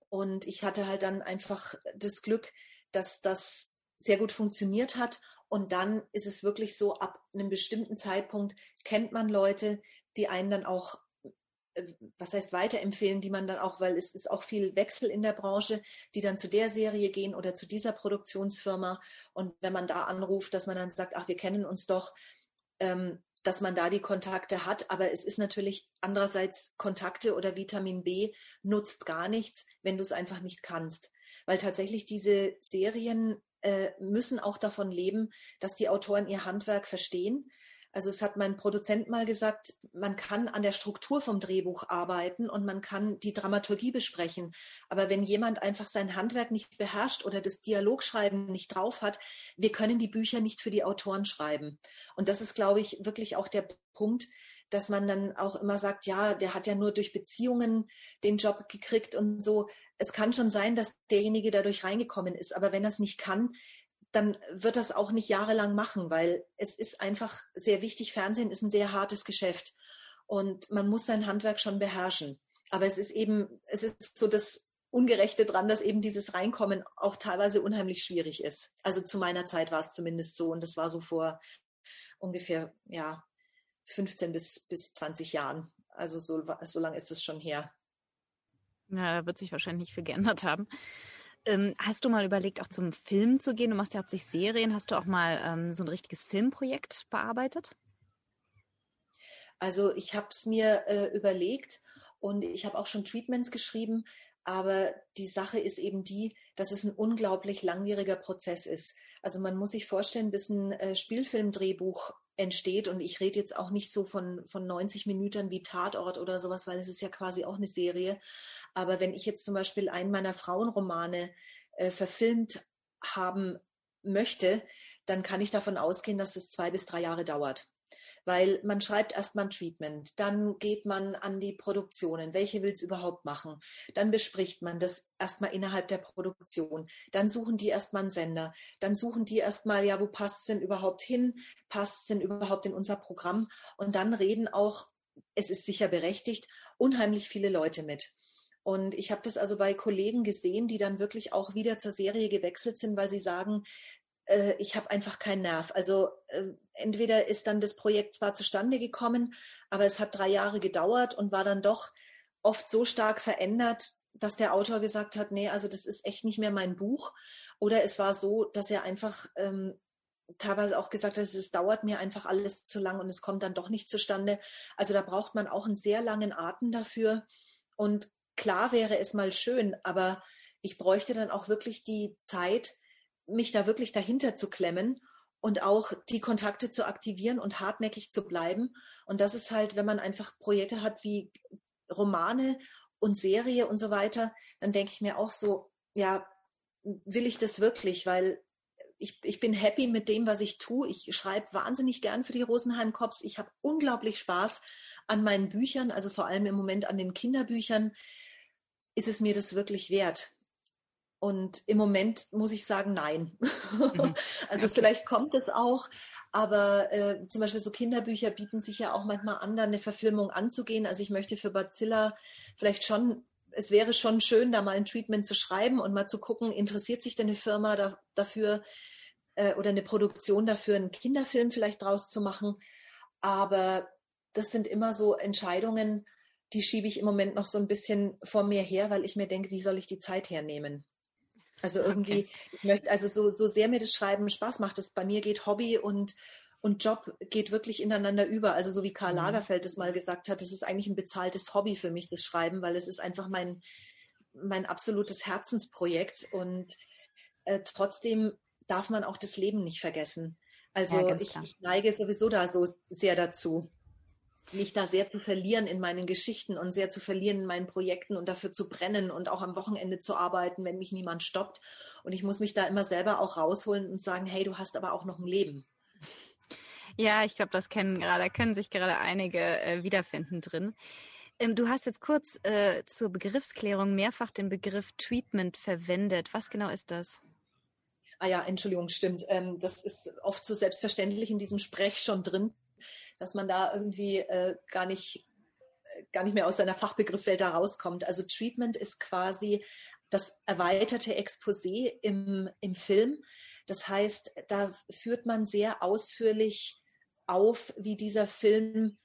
S3: Und ich hatte halt dann einfach das Glück, dass das sehr gut funktioniert hat. Und dann ist es wirklich so, ab einem bestimmten Zeitpunkt kennt man Leute, die einen dann auch was heißt weiterempfehlen, die man dann auch, weil es ist auch viel Wechsel in der Branche, die dann zu der Serie gehen oder zu dieser Produktionsfirma. Und wenn man da anruft, dass man dann sagt, ach, wir kennen uns doch, ähm, dass man da die Kontakte hat. Aber es ist natürlich andererseits Kontakte oder Vitamin B nutzt gar nichts, wenn du es einfach nicht kannst. Weil tatsächlich diese Serien äh, müssen auch davon leben, dass die Autoren ihr Handwerk verstehen also es hat mein Produzent mal gesagt, man kann an der Struktur vom Drehbuch arbeiten und man kann die Dramaturgie besprechen. Aber wenn jemand einfach sein Handwerk nicht beherrscht oder das Dialogschreiben nicht drauf hat, wir können die Bücher nicht für die Autoren schreiben. Und das ist, glaube ich, wirklich auch der Punkt, dass man dann auch immer sagt, ja, der hat ja nur durch Beziehungen den Job gekriegt und so. Es kann schon sein, dass derjenige dadurch reingekommen ist, aber wenn er es nicht kann, dann wird das auch nicht jahrelang machen, weil es ist einfach sehr wichtig. Fernsehen ist ein sehr hartes Geschäft und man muss sein Handwerk schon beherrschen. Aber es ist eben, es ist so das Ungerechte dran, dass eben dieses Reinkommen auch teilweise unheimlich schwierig ist. Also zu meiner Zeit war es zumindest so und das war so vor ungefähr, ja, 15 bis, bis 20 Jahren. Also so, so lange ist es schon her.
S2: Ja, da wird sich wahrscheinlich viel geändert haben. Ähm, hast du mal überlegt, auch zum Film zu gehen? Du machst ja hauptsächlich Serien. Hast du auch mal ähm, so ein richtiges Filmprojekt bearbeitet?
S3: Also ich habe es mir äh, überlegt und ich habe auch schon Treatments geschrieben, aber die Sache ist eben die, dass es ein unglaublich langwieriger Prozess ist. Also man muss sich vorstellen, bis ein äh, Spielfilmdrehbuch entsteht und ich rede jetzt auch nicht so von, von 90 Minuten wie Tatort oder sowas, weil es ist ja quasi auch eine Serie. Aber wenn ich jetzt zum Beispiel einen meiner Frauenromane äh, verfilmt haben möchte, dann kann ich davon ausgehen, dass es zwei bis drei Jahre dauert weil man schreibt erstmal ein Treatment, dann geht man an die Produktionen, welche will es überhaupt machen, dann bespricht man das erstmal innerhalb der Produktion, dann suchen die erstmal einen Sender, dann suchen die erstmal, ja, wo passt es denn überhaupt hin, passt es denn überhaupt in unser Programm? Und dann reden auch, es ist sicher berechtigt, unheimlich viele Leute mit. Und ich habe das also bei Kollegen gesehen, die dann wirklich auch wieder zur Serie gewechselt sind, weil sie sagen, äh, ich habe einfach keinen Nerv. Also äh, entweder ist dann das Projekt zwar zustande gekommen, aber es hat drei Jahre gedauert und war dann doch oft so stark verändert, dass der Autor gesagt hat, nee, also das ist echt nicht mehr mein Buch. Oder es war so, dass er einfach ähm, teilweise auch gesagt hat, es dauert mir einfach alles zu lang und es kommt dann doch nicht zustande. Also da braucht man auch einen sehr langen Atem dafür. Und klar wäre es mal schön, aber ich bräuchte dann auch wirklich die Zeit, mich da wirklich dahinter zu klemmen und auch die Kontakte zu aktivieren und hartnäckig zu bleiben. Und das ist halt, wenn man einfach Projekte hat wie Romane und Serie und so weiter, dann denke ich mir auch so, ja, will ich das wirklich? Weil ich, ich bin happy mit dem, was ich tue. Ich schreibe wahnsinnig gern für die Rosenheim Cops. Ich habe unglaublich Spaß an meinen Büchern, also vor allem im Moment an den Kinderbüchern. Ist es mir das wirklich wert? Und im Moment muss ich sagen, nein. Mhm. also okay. vielleicht kommt es auch, aber äh, zum Beispiel so Kinderbücher bieten sich ja auch manchmal an, da eine Verfilmung anzugehen. Also ich möchte für Bacilla vielleicht schon, es wäre schon schön, da mal ein Treatment zu schreiben und mal zu gucken, interessiert sich denn eine Firma da, dafür äh, oder eine Produktion dafür, einen Kinderfilm vielleicht draus zu machen. Aber das sind immer so Entscheidungen, die schiebe ich im Moment noch so ein bisschen vor mir her, weil ich mir denke, wie soll ich die Zeit hernehmen? Also irgendwie, okay. ich möchte, also so, so sehr mir das Schreiben Spaß macht, es bei mir geht Hobby und, und Job geht wirklich ineinander über. Also so wie Karl mhm. Lagerfeld es mal gesagt hat, es ist eigentlich ein bezahltes Hobby für mich, das Schreiben, weil es ist einfach mein, mein absolutes Herzensprojekt und äh, trotzdem darf man auch das Leben nicht vergessen. Also ja, ich, ich neige sowieso da so sehr dazu mich da sehr zu verlieren in meinen Geschichten und sehr zu verlieren in meinen Projekten und dafür zu brennen und auch am Wochenende zu arbeiten, wenn mich niemand stoppt. Und ich muss mich da immer selber auch rausholen und sagen, hey, du hast aber auch noch ein Leben.
S2: Ja, ich glaube, das kennen gerade, können sich gerade einige äh, wiederfinden drin. Ähm, du hast jetzt kurz äh, zur Begriffsklärung mehrfach den Begriff Treatment verwendet. Was genau ist das?
S3: Ah ja, Entschuldigung, stimmt. Ähm, das ist oft so selbstverständlich in diesem Sprech schon drin dass man da irgendwie äh, gar nicht äh, gar nicht mehr aus seiner Fachbegriffwelt da rauskommt. Also Treatment ist quasi das erweiterte Exposé im, im Film. Das heißt, da führt man sehr ausführlich auf, wie dieser Film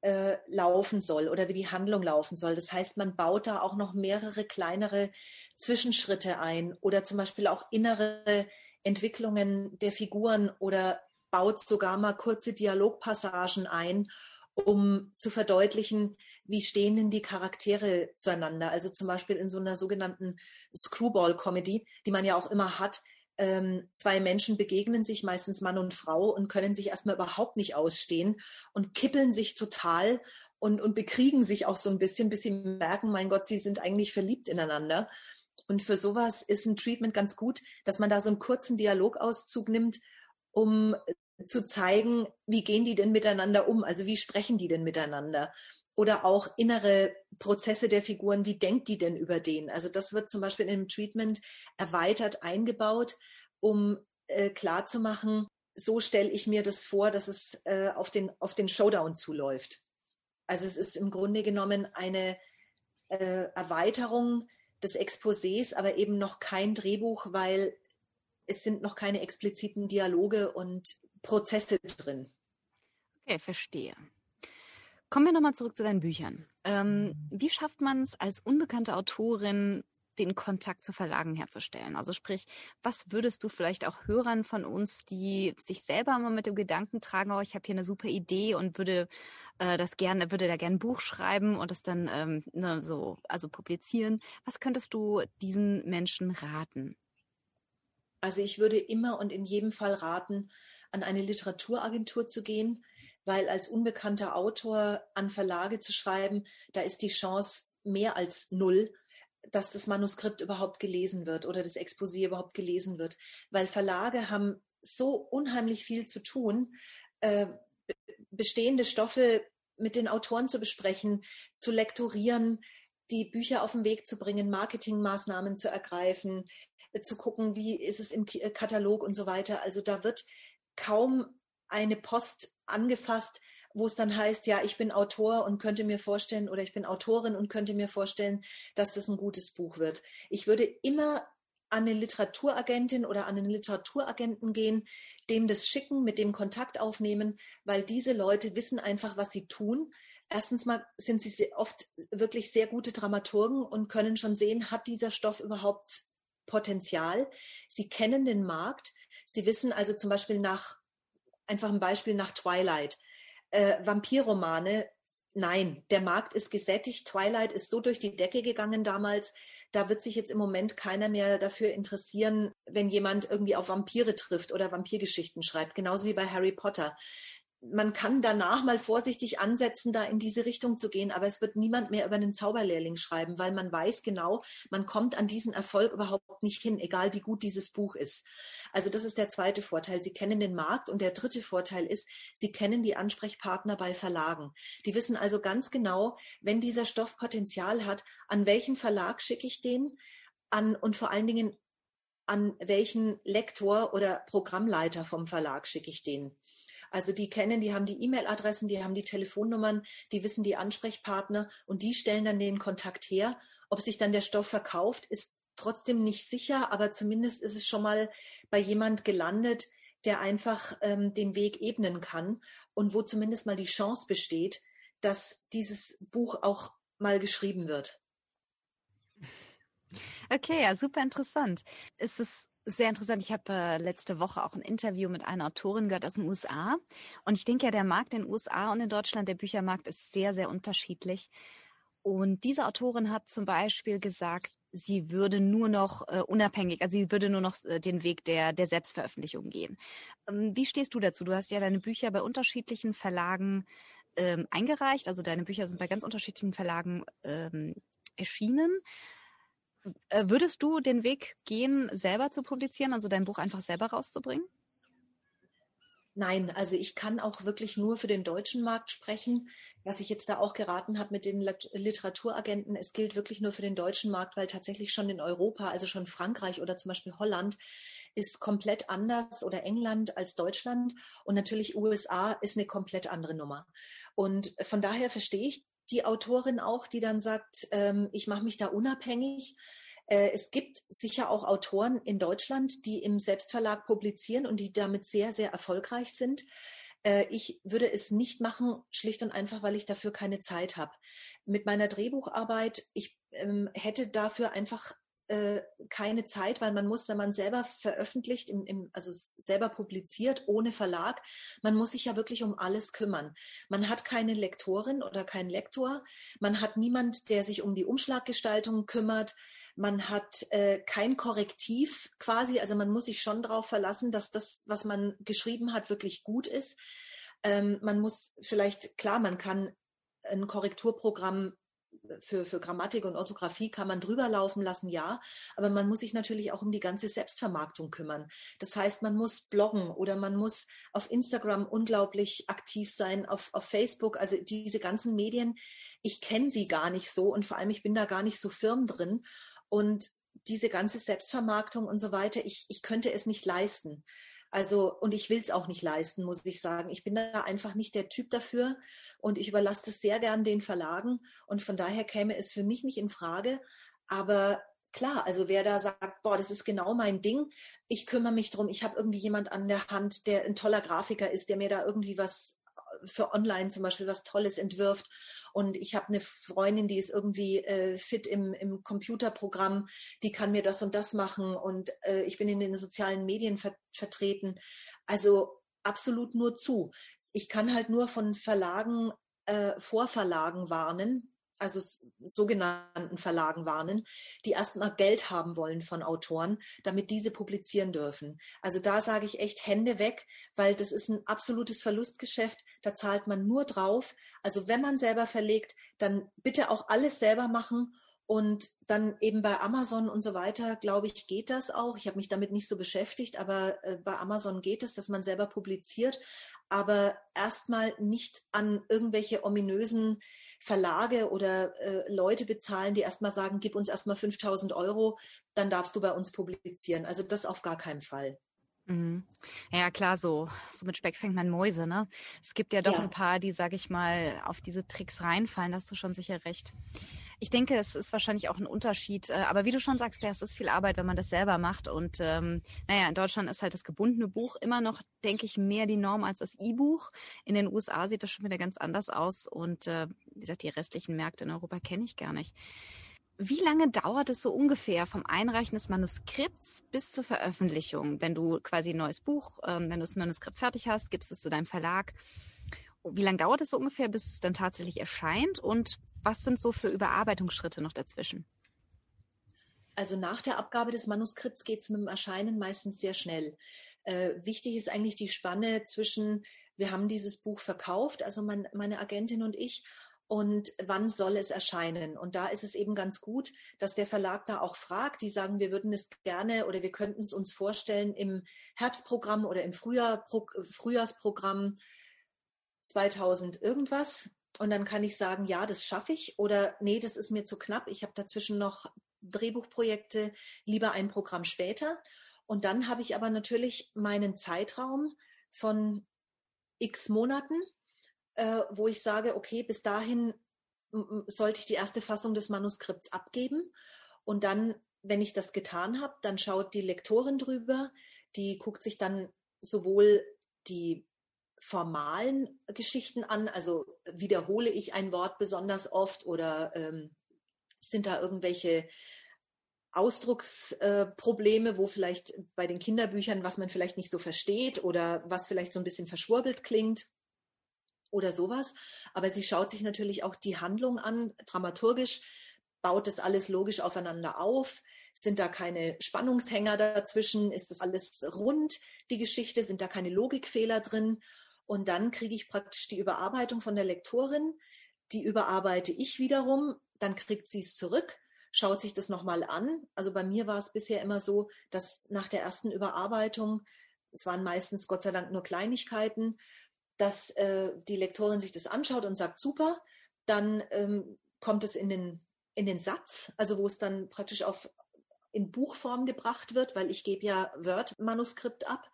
S3: äh, laufen soll oder wie die Handlung laufen soll. Das heißt, man baut da auch noch mehrere kleinere Zwischenschritte ein oder zum Beispiel auch innere Entwicklungen der Figuren oder baut sogar mal kurze Dialogpassagen ein, um zu verdeutlichen, wie stehen denn die Charaktere zueinander. Also zum Beispiel in so einer sogenannten Screwball-Comedy, die man ja auch immer hat. Ähm, zwei Menschen begegnen sich, meistens Mann und Frau, und können sich erstmal überhaupt nicht ausstehen und kippeln sich total und, und bekriegen sich auch so ein bisschen, bis sie merken, mein Gott, sie sind eigentlich verliebt ineinander. Und für sowas ist ein Treatment ganz gut, dass man da so einen kurzen Dialogauszug nimmt, um zu zeigen, wie gehen die denn miteinander um? Also wie sprechen die denn miteinander? Oder auch innere Prozesse der Figuren, wie denkt die denn über den? Also das wird zum Beispiel in dem Treatment erweitert eingebaut, um äh, klarzumachen, so stelle ich mir das vor, dass es äh, auf, den, auf den Showdown zuläuft. Also es ist im Grunde genommen eine äh, Erweiterung des Exposés, aber eben noch kein Drehbuch, weil es sind noch keine expliziten Dialoge und Prozesse drin.
S2: Okay, verstehe. Kommen wir nochmal zurück zu deinen Büchern. Ähm, wie schafft man es als unbekannte Autorin, den Kontakt zu Verlagen herzustellen? Also sprich, was würdest du vielleicht auch Hörern von uns, die sich selber mal mit dem Gedanken tragen, oh, ich habe hier eine super Idee und würde äh, das gerne, würde da gerne ein Buch schreiben und das dann ähm, ne, so, also publizieren. Was könntest du diesen Menschen raten?
S3: Also ich würde immer und in jedem Fall raten, an eine Literaturagentur zu gehen, weil als unbekannter Autor an Verlage zu schreiben, da ist die Chance mehr als null, dass das Manuskript überhaupt gelesen wird oder das Exposé überhaupt gelesen wird, weil Verlage haben so unheimlich viel zu tun, äh, bestehende Stoffe mit den Autoren zu besprechen, zu lektorieren, die Bücher auf den Weg zu bringen, Marketingmaßnahmen zu ergreifen, äh, zu gucken, wie ist es im Katalog und so weiter. Also da wird kaum eine Post angefasst, wo es dann heißt, ja, ich bin Autor und könnte mir vorstellen oder ich bin Autorin und könnte mir vorstellen, dass das ein gutes Buch wird. Ich würde immer an eine Literaturagentin oder an einen Literaturagenten gehen, dem das schicken, mit dem Kontakt aufnehmen, weil diese Leute wissen einfach, was sie tun. Erstens mal sind sie oft wirklich sehr gute Dramaturgen und können schon sehen, hat dieser Stoff überhaupt Potenzial. Sie kennen den Markt. Sie wissen also zum Beispiel nach, einfach ein Beispiel nach Twilight. Äh, Vampirromane, nein, der Markt ist gesättigt. Twilight ist so durch die Decke gegangen damals da wird sich jetzt im Moment keiner mehr dafür interessieren, wenn jemand irgendwie auf Vampire trifft oder Vampirgeschichten schreibt. Genauso wie bei Harry Potter man kann danach mal vorsichtig ansetzen, da in diese Richtung zu gehen, aber es wird niemand mehr über einen Zauberlehrling schreiben, weil man weiß genau, man kommt an diesen Erfolg überhaupt nicht hin, egal wie gut dieses Buch ist. Also das ist der zweite Vorteil. Sie kennen den Markt und der dritte Vorteil ist, Sie kennen die Ansprechpartner bei Verlagen. Die wissen also ganz genau, wenn dieser Stoff Potenzial hat, an welchen Verlag schicke ich den, an und vor allen Dingen an welchen Lektor oder Programmleiter vom Verlag schicke ich den. Also die kennen, die haben die E-Mail-Adressen, die haben die Telefonnummern, die wissen die Ansprechpartner und die stellen dann den Kontakt her. Ob sich dann der Stoff verkauft, ist trotzdem nicht sicher, aber zumindest ist es schon mal bei jemand gelandet, der einfach ähm, den Weg ebnen kann und wo zumindest mal die Chance besteht, dass dieses Buch auch mal geschrieben wird.
S2: Okay, ja, super interessant. Ist es sehr interessant. Ich habe äh, letzte Woche auch ein Interview mit einer Autorin gehört aus den USA. Und ich denke ja, der Markt in den USA und in Deutschland, der Büchermarkt ist sehr, sehr unterschiedlich. Und diese Autorin hat zum Beispiel gesagt, sie würde nur noch äh, unabhängig, also sie würde nur noch äh, den Weg der, der Selbstveröffentlichung gehen. Ähm, wie stehst du dazu? Du hast ja deine Bücher bei unterschiedlichen Verlagen ähm, eingereicht, also deine Bücher sind bei ganz unterschiedlichen Verlagen ähm, erschienen. Äh, würdest du den Weg gehen, selber zu publizieren, also dein Buch einfach selber rauszubringen?
S3: Nein, also ich kann auch wirklich nur für den deutschen Markt sprechen. Was ich jetzt da auch geraten habe mit den Literaturagenten, es gilt wirklich nur für den deutschen Markt, weil tatsächlich schon in Europa, also schon Frankreich oder zum Beispiel Holland, ist komplett anders oder England als Deutschland und natürlich USA ist eine komplett andere Nummer. Und von daher verstehe ich die Autorin auch, die dann sagt, ähm, ich mache mich da unabhängig. Äh, es gibt sicher auch Autoren in Deutschland, die im Selbstverlag publizieren und die damit sehr, sehr erfolgreich sind. Äh, ich würde es nicht machen, schlicht und einfach, weil ich dafür keine Zeit habe. Mit meiner Drehbucharbeit, ich ähm, hätte dafür einfach äh, keine Zeit, weil man muss, wenn man selber veröffentlicht, im, im, also selber publiziert, ohne Verlag, man muss sich ja wirklich um alles kümmern. Man hat keine Lektorin oder keinen Lektor, man hat niemand, der sich um die Umschlaggestaltung kümmert, man hat äh, kein Korrektiv quasi, also man muss sich schon darauf verlassen, dass das, was man geschrieben hat, wirklich gut ist. Ähm, man muss vielleicht, klar, man kann ein Korrekturprogramm für, für Grammatik und Orthographie kann man drüber laufen lassen, ja, aber man muss sich natürlich auch um die ganze Selbstvermarktung kümmern. Das heißt, man muss bloggen oder man muss auf Instagram unglaublich aktiv sein, auf, auf Facebook, also diese ganzen Medien, ich kenne sie gar nicht so und vor allem ich bin da gar nicht so firm drin und diese ganze Selbstvermarktung und so weiter, ich, ich könnte es nicht leisten. Also, und ich will es auch nicht leisten, muss ich sagen. Ich bin da einfach nicht der Typ dafür und ich überlasse das sehr gern den Verlagen und von daher käme es für mich nicht in Frage. Aber klar, also wer da sagt, boah, das ist genau mein Ding, ich kümmere mich drum, ich habe irgendwie jemand an der Hand, der ein toller Grafiker ist, der mir da irgendwie was für online zum Beispiel was Tolles entwirft. Und ich habe eine Freundin, die ist irgendwie äh, fit im, im Computerprogramm, die kann mir das und das machen. Und äh, ich bin in den sozialen Medien ver vertreten. Also absolut nur zu. Ich kann halt nur von Verlagen, äh, Vorverlagen warnen, also sogenannten Verlagen warnen, die erstmal Geld haben wollen von Autoren, damit diese publizieren dürfen. Also da sage ich echt Hände weg, weil das ist ein absolutes Verlustgeschäft. Da zahlt man nur drauf. Also wenn man selber verlegt, dann bitte auch alles selber machen und dann eben bei Amazon und so weiter, glaube ich, geht das auch. Ich habe mich damit nicht so beschäftigt, aber äh, bei Amazon geht es, dass man selber publiziert, aber erstmal nicht an irgendwelche ominösen Verlage oder äh, Leute bezahlen, die erstmal sagen, gib uns erstmal 5000 Euro, dann darfst du bei uns publizieren. Also das auf gar keinen Fall.
S2: Mhm. Ja, klar, so, so mit Speck fängt man Mäuse, ne? Es gibt ja doch ja. ein paar, die, sag ich mal, auf diese Tricks reinfallen, da hast du schon sicher recht. Ich denke, es ist wahrscheinlich auch ein Unterschied. Äh, aber wie du schon sagst, ja, es ist viel Arbeit, wenn man das selber macht. Und ähm, naja, in Deutschland ist halt das gebundene Buch immer noch, denke ich, mehr die Norm als das E-Buch. In den USA sieht das schon wieder ganz anders aus. Und äh, wie gesagt, die restlichen Märkte in Europa kenne ich gar nicht. Wie lange dauert es so ungefähr vom Einreichen des Manuskripts bis zur Veröffentlichung? Wenn du quasi ein neues Buch, ähm, wenn du das Manuskript fertig hast, gibst es zu deinem Verlag. Wie lange dauert es so ungefähr, bis es dann tatsächlich erscheint? Und was sind so für Überarbeitungsschritte noch dazwischen?
S3: Also nach der Abgabe des Manuskripts geht es mit dem Erscheinen meistens sehr schnell. Äh, wichtig ist eigentlich die Spanne zwischen, wir haben dieses Buch verkauft, also mein, meine Agentin und ich, und wann soll es erscheinen? Und da ist es eben ganz gut, dass der Verlag da auch fragt. Die sagen, wir würden es gerne oder wir könnten es uns vorstellen im Herbstprogramm oder im Frühjahr, Frühjahrsprogramm 2000 irgendwas. Und dann kann ich sagen, ja, das schaffe ich oder nee, das ist mir zu knapp. Ich habe dazwischen noch Drehbuchprojekte, lieber ein Programm später. Und dann habe ich aber natürlich meinen Zeitraum von x Monaten, äh, wo ich sage, okay, bis dahin sollte ich die erste Fassung des Manuskripts abgeben. Und dann, wenn ich das getan habe, dann schaut die Lektorin drüber, die guckt sich dann sowohl die formalen Geschichten an? Also wiederhole ich ein Wort besonders oft oder ähm, sind da irgendwelche Ausdrucksprobleme, äh, wo vielleicht bei den Kinderbüchern, was man vielleicht nicht so versteht oder was vielleicht so ein bisschen verschwurbelt klingt oder sowas. Aber sie schaut sich natürlich auch die Handlung an, dramaturgisch, baut das alles logisch aufeinander auf. Sind da keine Spannungshänger dazwischen? Ist das alles rund, die Geschichte? Sind da keine Logikfehler drin? Und dann kriege ich praktisch die Überarbeitung von der Lektorin. Die überarbeite ich wiederum. Dann kriegt sie es zurück, schaut sich das nochmal an. Also bei mir war es bisher immer so, dass nach der ersten Überarbeitung, es waren meistens Gott sei Dank nur Kleinigkeiten, dass äh, die Lektorin sich das anschaut und sagt, super, dann ähm, kommt es in den, in den Satz, also wo es dann praktisch auf, in Buchform gebracht wird, weil ich gebe ja Word-Manuskript ab.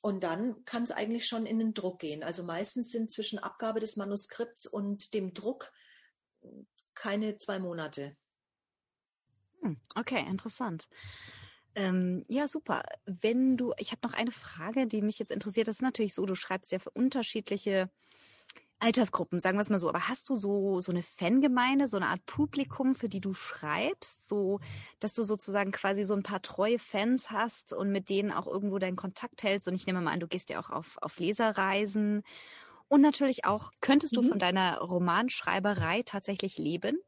S3: Und dann kann es eigentlich schon in den Druck gehen. Also meistens sind zwischen Abgabe des Manuskripts und dem Druck keine zwei Monate.
S2: Hm, okay, interessant. Ähm, ja, super. Wenn du, ich habe noch eine Frage, die mich jetzt interessiert. Das ist natürlich so, du schreibst ja für unterschiedliche Altersgruppen, sagen wir es mal so. Aber hast du so, so eine Fangemeinde, so eine Art Publikum, für die du schreibst, so, dass du sozusagen quasi so ein paar treue Fans hast und mit denen auch irgendwo deinen Kontakt hältst? Und ich nehme mal an, du gehst ja auch auf, auf Leserreisen. Und natürlich auch, könntest du mhm. von deiner Romanschreiberei tatsächlich leben?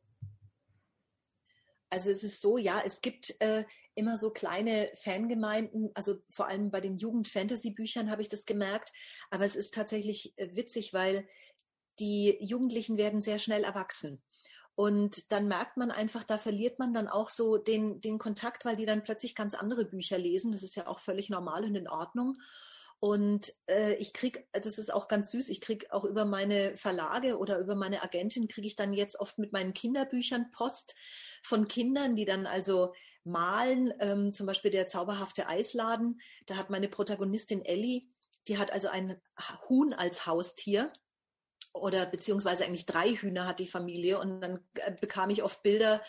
S3: Also es ist so, ja, es gibt äh, immer so kleine Fangemeinden, also vor allem bei den Jugend-Fantasy-Büchern habe ich das gemerkt, aber es ist tatsächlich äh, witzig, weil die Jugendlichen werden sehr schnell erwachsen. Und dann merkt man einfach, da verliert man dann auch so den, den Kontakt, weil die dann plötzlich ganz andere Bücher lesen. Das ist ja auch völlig normal und in Ordnung. Und äh, ich krieg, das ist auch ganz süß, ich krieg auch über meine Verlage oder über meine Agentin kriege ich dann jetzt oft mit meinen Kinderbüchern Post von Kindern, die dann also malen. Ähm, zum Beispiel der zauberhafte Eisladen. Da hat meine Protagonistin Ellie, die hat also ein Huhn als Haustier oder beziehungsweise eigentlich drei Hühner hat die Familie und dann äh, bekam ich oft Bilder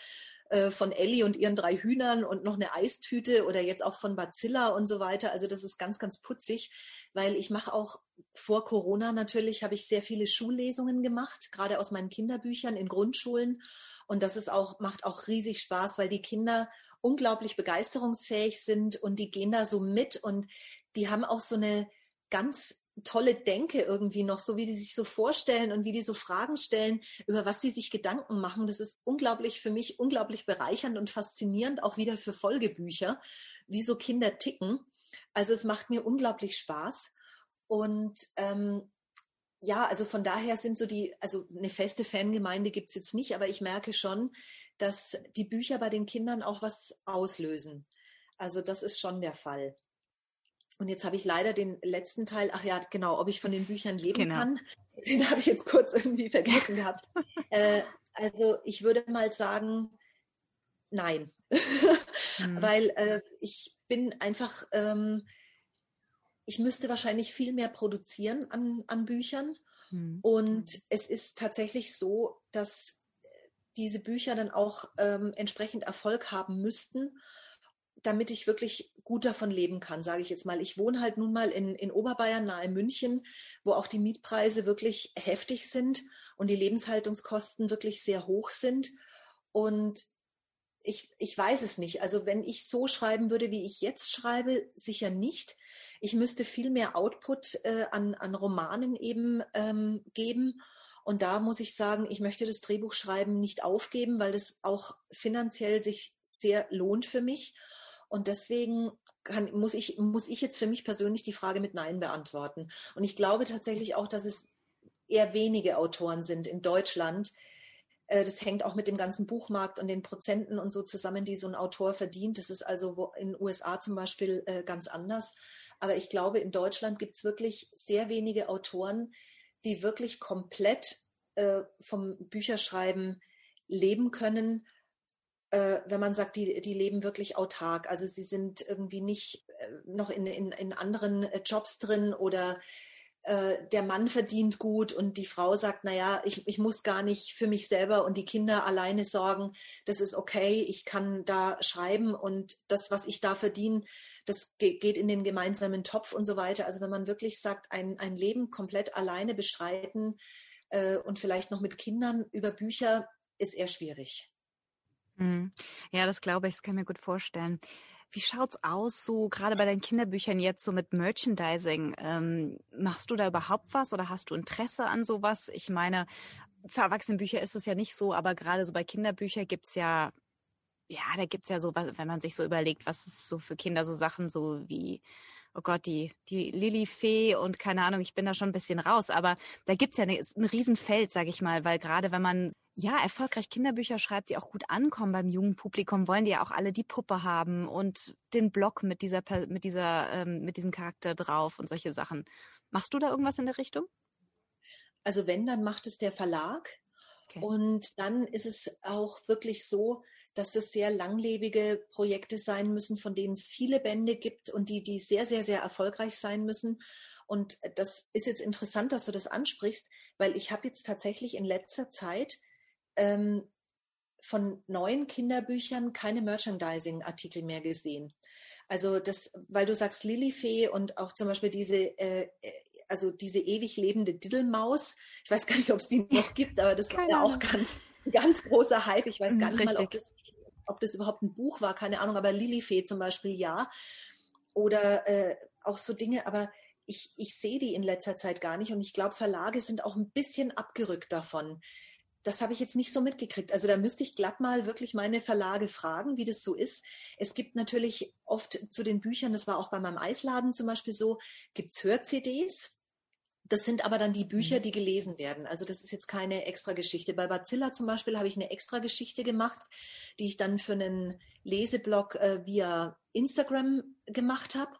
S3: äh, von Ellie und ihren drei Hühnern und noch eine Eistüte oder jetzt auch von Bacilla und so weiter. Also das ist ganz, ganz putzig, weil ich mache auch vor Corona natürlich, habe ich sehr viele Schullesungen gemacht, gerade aus meinen Kinderbüchern in Grundschulen. Und das ist auch, macht auch riesig Spaß, weil die Kinder unglaublich begeisterungsfähig sind und die gehen da so mit und die haben auch so eine ganz tolle Denke irgendwie noch, so wie die sich so vorstellen und wie die so Fragen stellen, über was die sich Gedanken machen. Das ist unglaublich für mich, unglaublich bereichernd und faszinierend, auch wieder für Folgebücher, wie so Kinder ticken. Also es macht mir unglaublich Spaß. Und ähm, ja, also von daher sind so die, also eine feste Fangemeinde gibt's jetzt nicht, aber ich merke schon, dass die Bücher bei den Kindern auch was auslösen. Also das ist schon der Fall. Und jetzt habe ich leider den letzten Teil, ach ja, genau, ob ich von den Büchern leben genau. kann, den habe ich jetzt kurz irgendwie vergessen gehabt. äh, also ich würde mal sagen, nein, mhm. weil äh, ich bin einfach, ähm, ich müsste wahrscheinlich viel mehr produzieren an, an Büchern. Mhm. Und es ist tatsächlich so, dass diese Bücher dann auch ähm, entsprechend Erfolg haben müssten damit ich wirklich gut davon leben kann, sage ich jetzt mal. Ich wohne halt nun mal in, in Oberbayern nahe München, wo auch die Mietpreise wirklich heftig sind und die Lebenshaltungskosten wirklich sehr hoch sind. Und ich, ich weiß es nicht. Also wenn ich so schreiben würde, wie ich jetzt schreibe, sicher nicht. Ich müsste viel mehr Output äh, an, an Romanen eben ähm, geben. Und da muss ich sagen, ich möchte das Drehbuchschreiben nicht aufgeben, weil das auch finanziell sich sehr lohnt für mich. Und deswegen kann, muss, ich, muss ich jetzt für mich persönlich die Frage mit Nein beantworten. Und ich glaube tatsächlich auch, dass es eher wenige Autoren sind in Deutschland. Äh, das hängt auch mit dem ganzen Buchmarkt und den Prozenten und so zusammen, die so ein Autor verdient. Das ist also in den USA zum Beispiel äh, ganz anders. Aber ich glaube, in Deutschland gibt es wirklich sehr wenige Autoren, die wirklich komplett äh, vom Bücherschreiben leben können wenn man sagt, die, die leben wirklich autark. Also sie sind irgendwie nicht äh, noch in, in, in anderen äh, Jobs drin oder äh, der Mann verdient gut und die Frau sagt, naja, ich, ich muss gar nicht für mich selber und die Kinder alleine sorgen. Das ist okay, ich kann da schreiben und das, was ich da verdiene, das geht in den gemeinsamen Topf und so weiter. Also wenn man wirklich sagt, ein, ein Leben komplett alleine bestreiten äh, und vielleicht noch mit Kindern über Bücher, ist eher schwierig.
S2: Mhm. Ja, das glaube ich, das kann ich mir gut vorstellen. Wie schaut's aus, so gerade bei deinen Kinderbüchern jetzt so mit Merchandising? Ähm, machst du da überhaupt was oder hast du Interesse an sowas? Ich meine, für Erwachsenenbücher ist es ja nicht so, aber gerade so bei Kinderbüchern gibt's ja, ja, da gibt's ja so, wenn man sich so überlegt, was ist so für Kinder so Sachen so wie oh Gott, die, die Lilifee und keine Ahnung, ich bin da schon ein bisschen raus, aber da gibt's ja eine, ein Riesenfeld, sag ich mal, weil gerade wenn man ja, erfolgreich Kinderbücher schreibt, die auch gut ankommen beim jungen Publikum, wollen die ja auch alle die Puppe haben und den Blog mit dieser, mit dieser, ähm, mit diesem Charakter drauf und solche Sachen. Machst du da irgendwas in der Richtung?
S3: Also wenn, dann macht es der Verlag. Okay. Und dann ist es auch wirklich so, dass es sehr langlebige Projekte sein müssen, von denen es viele Bände gibt und die, die sehr, sehr, sehr erfolgreich sein müssen. Und das ist jetzt interessant, dass du das ansprichst, weil ich habe jetzt tatsächlich in letzter Zeit ähm, von neuen Kinderbüchern keine Merchandising-Artikel mehr gesehen. Also das, weil du sagst Lilifee und auch zum Beispiel diese, äh, äh also diese ewig lebende Diddelmaus. Ich weiß gar nicht, ob es die noch gibt, aber das keine war ja auch ganz, ganz großer Hype. Ich weiß gar nicht Richtig. mal, ob das, ob das überhaupt ein Buch war, keine Ahnung, aber Lilifee zum Beispiel ja. Oder äh, auch so Dinge, aber ich, ich sehe die in letzter Zeit gar nicht und ich glaube, Verlage sind auch ein bisschen abgerückt davon das habe ich jetzt nicht so mitgekriegt. Also da müsste ich glatt mal wirklich meine Verlage fragen, wie das so ist. Es gibt natürlich oft zu den Büchern, das war auch bei meinem Eisladen zum Beispiel so, gibt's Hör-CDs. Das sind aber dann die Bücher, mhm. die gelesen werden. Also das ist jetzt keine extra Geschichte. Bei Bacilla zum Beispiel habe ich eine extra Geschichte gemacht, die ich dann für einen Leseblog äh, via Instagram gemacht habe.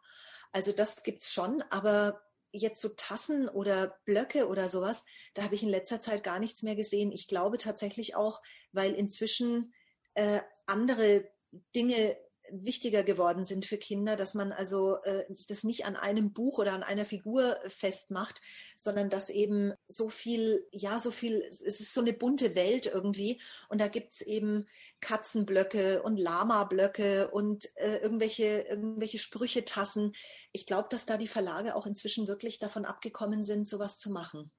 S3: Also das gibt's schon, aber jetzt so Tassen oder Blöcke oder sowas, da habe ich in letzter Zeit gar nichts mehr gesehen. Ich glaube tatsächlich auch, weil inzwischen äh, andere Dinge wichtiger geworden sind für Kinder, dass man also äh, das nicht an einem Buch oder an einer Figur festmacht, sondern dass eben so viel, ja, so viel, es ist so eine bunte Welt irgendwie und da gibt's eben Katzenblöcke und Lama-Blöcke und äh, irgendwelche, irgendwelche Sprüchetassen. Ich glaube, dass da die Verlage auch inzwischen wirklich davon abgekommen sind, sowas zu machen.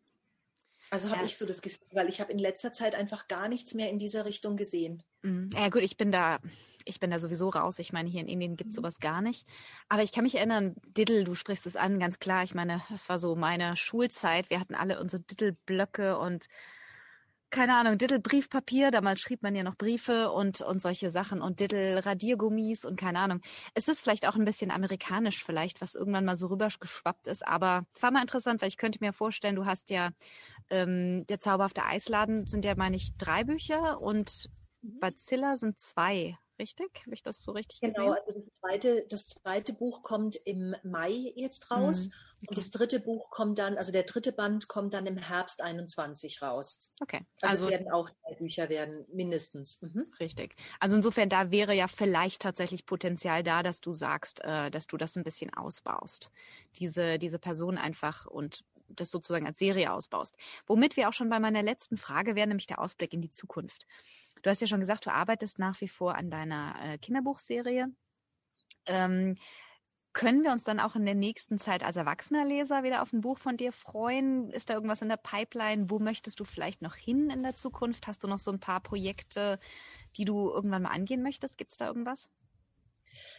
S3: Also habe ja. ich so das Gefühl, weil ich habe in letzter Zeit einfach gar nichts mehr in dieser Richtung gesehen.
S2: Mhm. Ja gut, ich bin da, ich bin da sowieso raus. Ich meine, hier in Indien gibt es mhm. sowas gar nicht. Aber ich kann mich erinnern, Diddle, du sprichst es an, ganz klar. Ich meine, das war so meine Schulzeit. Wir hatten alle unsere Diddle-Blöcke und keine Ahnung, Diddle Briefpapier, damals schrieb man ja noch Briefe und, und solche Sachen und Diddle Radiergummis und keine Ahnung. Es ist vielleicht auch ein bisschen amerikanisch vielleicht, was irgendwann mal so rübergeschwappt ist, aber war mal interessant, weil ich könnte mir vorstellen, du hast ja ähm, der zauberhafte Eisladen sind ja, meine ich, drei Bücher und mhm. Bazilla sind zwei richtig? Habe ich das so richtig
S3: genau,
S2: gesehen? Genau,
S3: also das zweite, das zweite Buch kommt im Mai jetzt raus. Mhm. Okay. Und das dritte Buch kommt dann, also der dritte Band kommt dann im Herbst 21 raus.
S2: Okay.
S3: Also, also es werden auch drei Bücher werden, mindestens. Mhm.
S2: Richtig. Also insofern, da wäre ja vielleicht tatsächlich Potenzial da, dass du sagst, äh, dass du das ein bisschen ausbaust. Diese, diese Person einfach und das sozusagen als Serie ausbaust. Womit wir auch schon bei meiner letzten Frage wären, nämlich der Ausblick in die Zukunft. Du hast ja schon gesagt, du arbeitest nach wie vor an deiner äh, Kinderbuchserie. Ähm, können wir uns dann auch in der nächsten Zeit als erwachsener Leser wieder auf ein Buch von dir freuen? Ist da irgendwas in der Pipeline? Wo möchtest du vielleicht noch hin in der Zukunft? Hast du noch so ein paar Projekte, die du irgendwann mal angehen möchtest? Gibt es da irgendwas?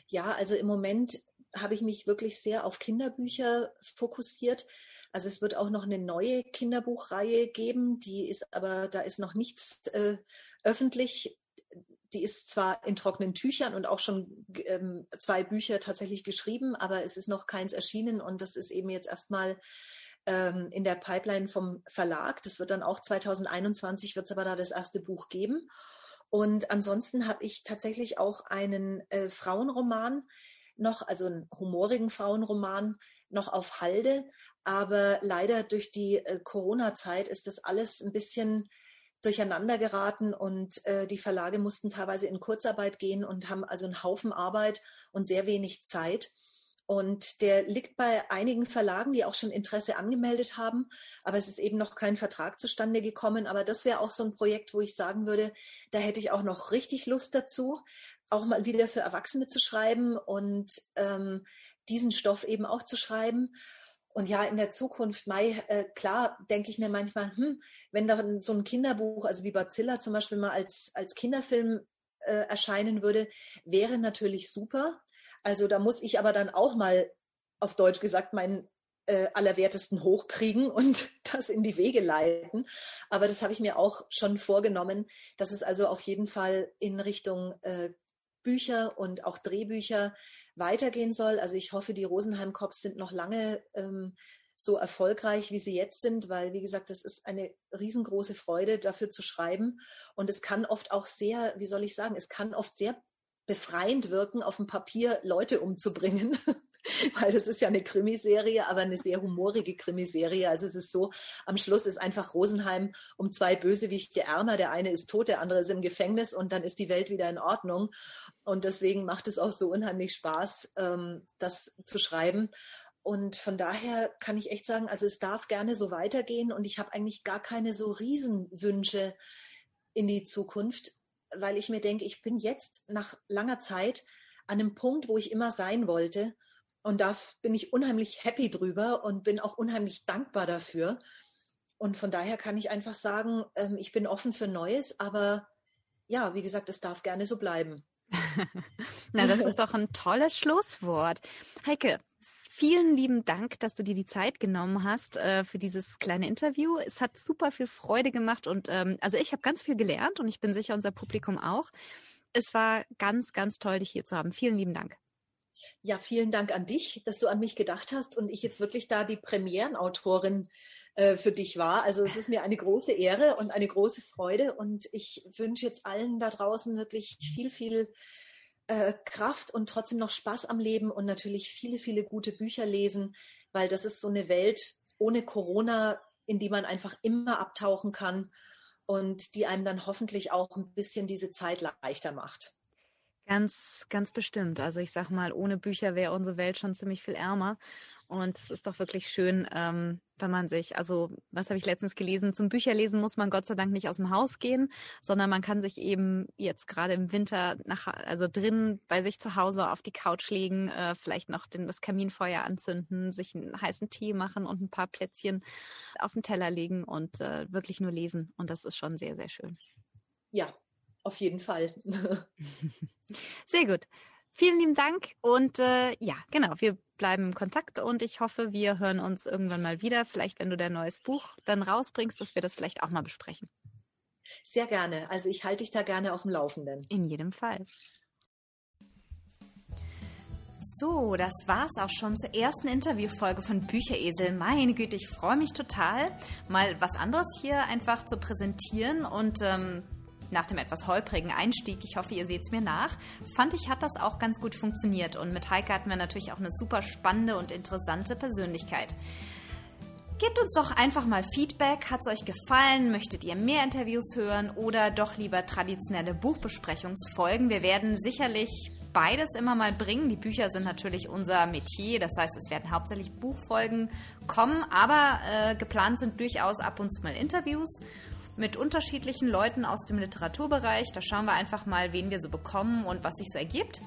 S3: Ja, also im Moment habe ich mich wirklich sehr auf Kinderbücher fokussiert. Also es wird auch noch eine neue Kinderbuchreihe geben, die ist aber, da ist noch nichts äh, öffentlich. Die ist zwar in trockenen Tüchern und auch schon ähm, zwei Bücher tatsächlich geschrieben, aber es ist noch keins erschienen und das ist eben jetzt erstmal ähm, in der Pipeline vom Verlag. Das wird dann auch 2021 wird es aber da das erste Buch geben. Und ansonsten habe ich tatsächlich auch einen äh, Frauenroman noch, also einen humorigen Frauenroman noch auf Halde. Aber leider durch die äh, Corona-Zeit ist das alles ein bisschen durcheinander geraten und äh, die Verlage mussten teilweise in Kurzarbeit gehen und haben also einen Haufen Arbeit und sehr wenig Zeit. Und der liegt bei einigen Verlagen, die auch schon Interesse angemeldet haben, aber es ist eben noch kein Vertrag zustande gekommen. Aber das wäre auch so ein Projekt, wo ich sagen würde, da hätte ich auch noch richtig Lust dazu, auch mal wieder für Erwachsene zu schreiben und ähm, diesen Stoff eben auch zu schreiben. Und ja, in der Zukunft, Mai, äh, klar, denke ich mir manchmal, hm, wenn da so ein Kinderbuch, also wie Bazilla zum Beispiel mal als, als Kinderfilm äh, erscheinen würde, wäre natürlich super. Also da muss ich aber dann auch mal auf Deutsch gesagt meinen äh, Allerwertesten hochkriegen und das in die Wege leiten. Aber das habe ich mir auch schon vorgenommen, dass es also auf jeden Fall in Richtung äh, Bücher und auch Drehbücher weitergehen soll. Also ich hoffe, die Rosenheim Cops sind noch lange ähm, so erfolgreich, wie sie jetzt sind, weil, wie gesagt, das ist eine riesengroße Freude, dafür zu schreiben. Und es kann oft auch sehr, wie soll ich sagen, es kann oft sehr befreiend wirken, auf dem Papier Leute umzubringen. weil das ist ja eine Krimiserie, aber eine sehr humorige Krimiserie. Also es ist so, am Schluss ist einfach Rosenheim um zwei Bösewichte ärmer. Der eine ist tot, der andere ist im Gefängnis und dann ist die Welt wieder in Ordnung. Und deswegen macht es auch so unheimlich Spaß, ähm, das zu schreiben. Und von daher kann ich echt sagen, also es darf gerne so weitergehen und ich habe eigentlich gar keine so Riesenwünsche in die Zukunft, weil ich mir denke, ich bin jetzt nach langer Zeit an einem Punkt, wo ich immer sein wollte. Und da bin ich unheimlich happy drüber und bin auch unheimlich dankbar dafür. Und von daher kann ich einfach sagen, ähm, ich bin offen für Neues, aber ja, wie gesagt, es darf gerne so bleiben.
S2: Na, das ist doch ein tolles Schlusswort. Heike, vielen lieben Dank, dass du dir die Zeit genommen hast äh, für dieses kleine Interview. Es hat super viel Freude gemacht und ähm, also ich habe ganz viel gelernt und ich bin sicher unser Publikum auch. Es war ganz, ganz toll, dich hier zu haben. Vielen lieben Dank.
S3: Ja, vielen Dank an dich, dass du an mich gedacht hast und ich jetzt wirklich da die Premierenautorin äh, für dich war. Also es ist mir eine große Ehre und eine große Freude und ich wünsche jetzt allen da draußen wirklich viel, viel äh, Kraft und trotzdem noch Spaß am Leben und natürlich viele, viele gute Bücher lesen, weil das ist so eine Welt ohne Corona, in die man einfach immer abtauchen kann und die einem dann hoffentlich auch ein bisschen diese Zeit leichter macht.
S2: Ganz, ganz bestimmt. Also ich sag mal, ohne Bücher wäre unsere Welt schon ziemlich viel ärmer. Und es ist doch wirklich schön, ähm, wenn man sich, also was habe ich letztens gelesen, zum Bücherlesen muss man Gott sei Dank nicht aus dem Haus gehen, sondern man kann sich eben jetzt gerade im Winter nach, also drin bei sich zu Hause auf die Couch legen, äh, vielleicht noch den, das Kaminfeuer anzünden, sich einen heißen Tee machen und ein paar Plätzchen auf den Teller legen und äh, wirklich nur lesen. Und das ist schon sehr, sehr schön.
S3: Ja, auf jeden Fall.
S2: sehr gut. Vielen lieben Dank und äh, ja, genau, wir bleiben im Kontakt und ich hoffe, wir hören uns irgendwann mal wieder. Vielleicht, wenn du dein neues Buch dann rausbringst, dass wir das vielleicht auch mal besprechen.
S3: Sehr gerne. Also ich halte dich da gerne auf dem Laufenden.
S2: In jedem Fall. So, das war's auch schon zur ersten Interviewfolge von Bücheresel. Meine Güte, ich freue mich total, mal was anderes hier einfach zu präsentieren und ähm, nach dem etwas holprigen Einstieg, ich hoffe, ihr seht es mir nach, fand ich, hat das auch ganz gut funktioniert. Und mit Heike hatten wir natürlich auch eine super spannende und interessante Persönlichkeit. Gebt uns doch einfach mal Feedback. Hat es euch gefallen? Möchtet ihr mehr Interviews hören oder doch lieber traditionelle Buchbesprechungsfolgen? Wir werden sicherlich beides immer mal bringen. Die Bücher sind natürlich unser Metier, das heißt, es werden hauptsächlich Buchfolgen kommen, aber äh, geplant sind durchaus ab und zu mal Interviews mit unterschiedlichen Leuten aus dem Literaturbereich. Da schauen wir einfach mal, wen wir so bekommen und was sich so ergibt.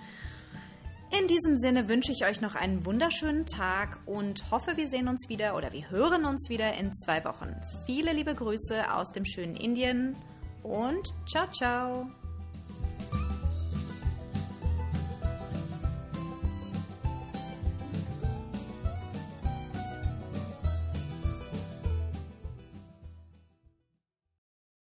S2: In diesem Sinne wünsche ich euch noch einen wunderschönen Tag und hoffe, wir sehen uns wieder oder wir hören uns wieder in zwei Wochen. Viele liebe Grüße aus dem schönen Indien und ciao, ciao.